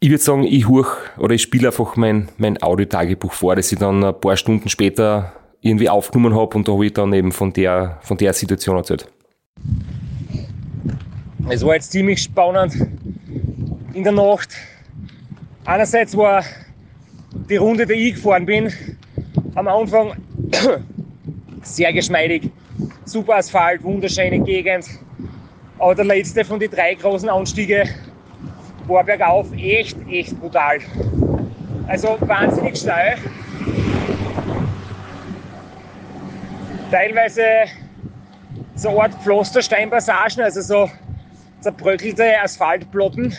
Ich würde sagen, ich huch oder ich spiele einfach mein, mein Audiotagebuch vor, das ich dann ein paar Stunden später irgendwie aufgenommen habe und da habe ich dann eben von der, von der Situation erzählt. Es war jetzt ziemlich spannend in der Nacht. Einerseits war die Runde, die ich gefahren bin, am Anfang <coughs> sehr geschmeidig. Super Asphalt, wunderschöne Gegend. Aber der letzte von den drei großen Anstiege war bergauf echt, echt brutal. Also wahnsinnig steil. Teilweise so eine Art Pflastersteinpassagen, also so zerbröckelte Asphaltplatten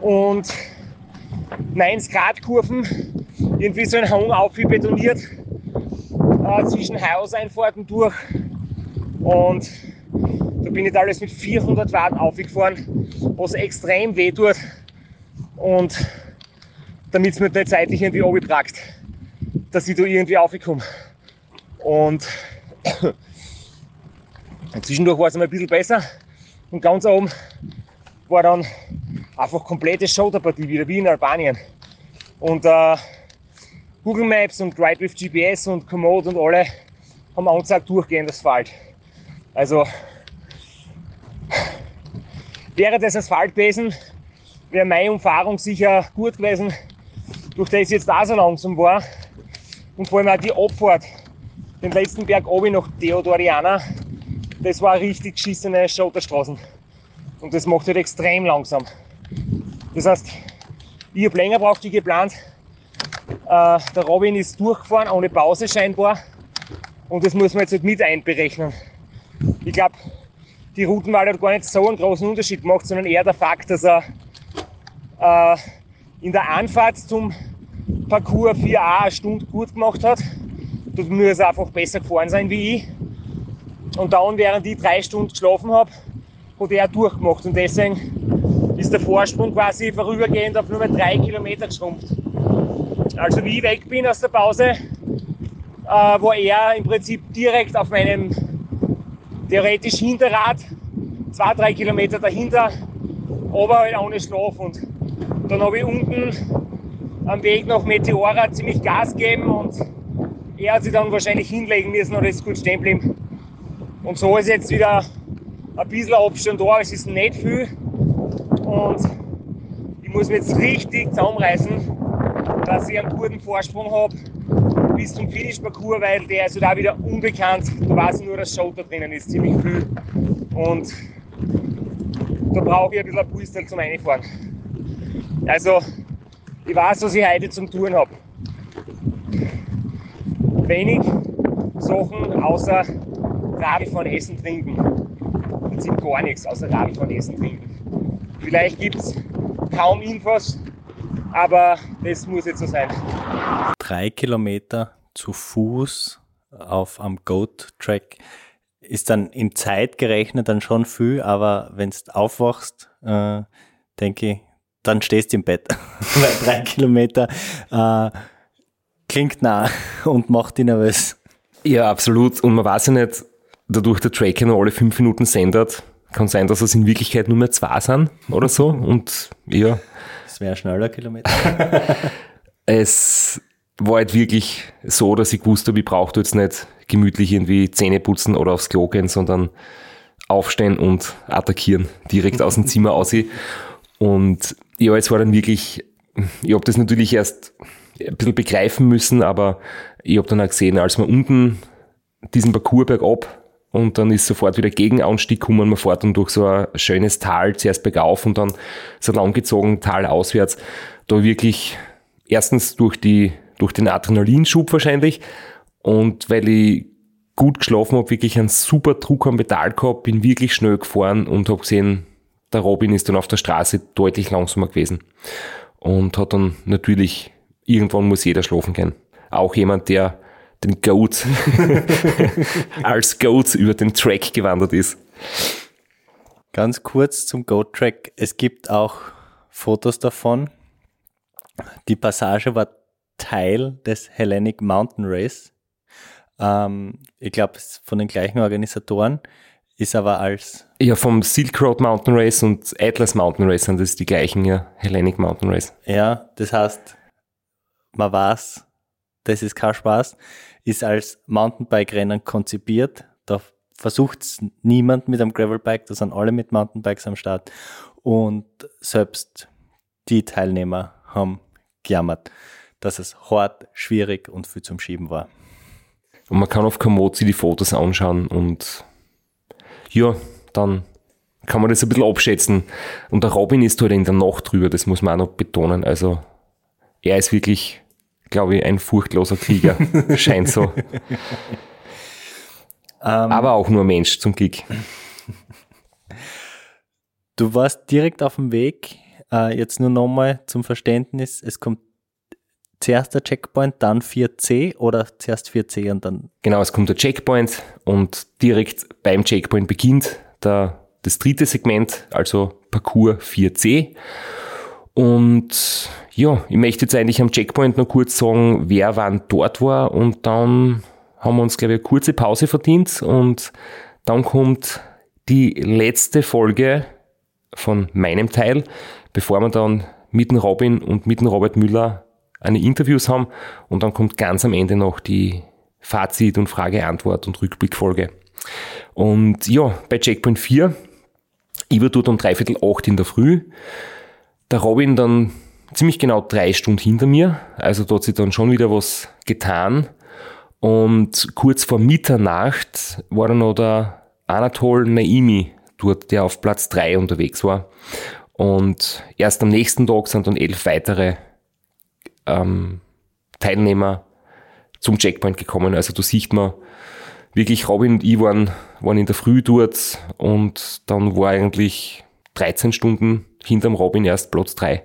und 90 Grad Kurven, irgendwie so ein Hang auf wie betoniert äh, zwischen Hauseinfahrten durch und da bin ich alles mit 400 Watt aufgefahren, was extrem weh tut und damit es mir nicht zeitlich irgendwie abgetragt, dass ich da irgendwie aufkomme. Und Zwischendurch war es ein bisschen besser und ganz oben war dann einfach komplette Shoulderpartie wieder wie in Albanien. Und äh, Google Maps und Ride with GPS und Komoot und alle haben angezeigt durchgehend Asphalt. Also wäre das Asphalt gewesen, wäre meine Umfahrung sicher gut gewesen, durch das jetzt da so langsam war. Und vor allem auch die Abfahrt, den letzten Berg oben nach Theodoriana, das war richtig geschissene Schotterstraßen. Und das macht halt extrem langsam. Das heißt, ich habe länger braucht wie geplant. Äh, der Robin ist durchgefahren, ohne Pause scheinbar. Und das muss man jetzt halt mit einberechnen. Ich glaube, die Routenwahl hat gar nicht so einen großen Unterschied gemacht, sondern eher der Fakt, dass er äh, in der Anfahrt zum Parcours 4a eine Stunde gut gemacht hat. Dort muss er einfach besser gefahren sein wie ich. Und dann, während ich drei Stunden geschlafen habe, hat er durchgemacht. Und deswegen ist der Vorsprung quasi vorübergehend auf nur mehr drei Kilometer geschrumpft. Also wie ich weg bin aus der Pause, äh, war er im Prinzip direkt auf meinem theoretisch Hinterrad, zwei, drei Kilometer dahinter, aber halt ohne Schlaf. Und dann habe ich unten am Weg nach Meteora ziemlich Gas gegeben und er hat sich dann wahrscheinlich hinlegen müssen oder ist gut stehen geblieben. Und so ist jetzt wieder ein bisschen Abstand da, es ist nicht viel. Und ich muss mich jetzt richtig zusammenreißen, dass ich einen guten Vorsprung habe bis zum Finish-Parcours, weil der ist halt auch wieder unbekannt. Da weiß ich nur, dass Schotter drinnen ist, ziemlich viel. Und da brauche ich ein bisschen Puls zum Einfahren. Also, ich weiß, was ich heute zum Touren habe. Wenig Sachen außer Radl von Essen, Trinken. Prinzip gar nichts außer Radl von Essen, Trinken. Vielleicht gibt es kaum Infos, aber das muss jetzt so sein. Drei Kilometer zu Fuß auf am Goat-Track ist dann in Zeit gerechnet dann schon viel, aber wenn du aufwachst, äh, denke ich, dann stehst du im Bett. <laughs> Weil drei Kilometer äh, klingt nah und macht dich nervös. Ja, absolut. Und man weiß ja nicht, dadurch der Tracker nur alle fünf Minuten sendet, kann sein, dass es in Wirklichkeit nur mehr zwei sind oder so. Und ja. Das wäre ein schneller Kilometer. <laughs> es war halt wirklich so, dass ich gewusst habe, ich brauche jetzt nicht gemütlich irgendwie Zähne putzen oder aufs Klo gehen, sondern aufstehen und attackieren, direkt aus dem Zimmer aus. Und ja, es war dann wirklich, ich habe das natürlich erst ein bisschen begreifen müssen, aber ich habe dann auch gesehen, als wir unten diesen Parcours bergab und dann ist sofort wieder Gegenanstieg gekommen, man fährt dann durch so ein schönes Tal, zuerst bergauf und dann so langgezogen Tal auswärts, da wirklich erstens durch die, durch den Adrenalinschub wahrscheinlich und weil ich gut geschlafen habe, wirklich einen super Druck am Pedal gehabt, bin wirklich schnell gefahren und habe gesehen, der Robin ist dann auf der Straße deutlich langsamer gewesen und hat dann natürlich, irgendwann muss jeder schlafen gehen. Auch jemand, der den Goat <laughs> als Goat über den Track gewandert ist. Ganz kurz zum Goat-Track. Es gibt auch Fotos davon. Die Passage war Teil des Hellenic Mountain Race. Ähm, ich glaube, es ist von den gleichen Organisatoren, ist aber als. Ja, vom Silk Road Mountain Race und Atlas Mountain Race sind das die gleichen, ja. Hellenic Mountain Race. Ja, das heißt, man weiß, das ist kein Spaß, ist als Mountainbike-Rennen konzipiert. Da versucht es niemand mit einem Gravelbike, da sind alle mit Mountainbikes am Start. Und selbst die Teilnehmer haben gejammert, dass es hart, schwierig und viel zum Schieben war. Und man kann auf Komoot die Fotos anschauen und ja, dann kann man das ein bisschen abschätzen. Und der Robin ist halt in der Nacht drüber, das muss man auch noch betonen. Also er ist wirklich, glaube ich, ein furchtloser Krieger. <laughs> Scheint so. Ähm, Aber auch nur Mensch zum Glück. Du warst direkt auf dem Weg. Äh, jetzt nur nochmal zum Verständnis. Es kommt zuerst der Checkpoint, dann 4C oder zuerst 4C und dann. Genau, es kommt der Checkpoint und direkt beim Checkpoint beginnt der, das dritte Segment, also Parcours 4C. Und ja, ich möchte jetzt eigentlich am Checkpoint noch kurz sagen, wer wann dort war und dann haben wir uns, glaube ich, eine kurze Pause verdient und dann kommt die letzte Folge von meinem Teil, bevor wir dann mit dem Robin und mit dem Robert Müller eine Interviews haben und dann kommt ganz am Ende noch die Fazit und Frage-Antwort und Rückblickfolge. Und ja, bei Checkpoint 4, ich war dort um dreiviertel acht in der Früh, der Robin dann ziemlich genau drei Stunden hinter mir, also dort hat sich dann schon wieder was getan und kurz vor Mitternacht war dann noch der Anatol Naimi dort, der auf Platz drei unterwegs war. Und erst am nächsten Tag sind dann elf weitere ähm, Teilnehmer zum Checkpoint gekommen. Also da sieht man wirklich, Robin und ich waren, waren in der Früh dort und dann war eigentlich 13 Stunden hinterm Robin erst Platz 3.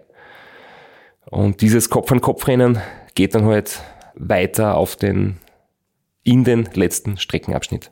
Und dieses Kopf-an-Kopf-Rennen geht dann halt weiter auf den, in den letzten Streckenabschnitt.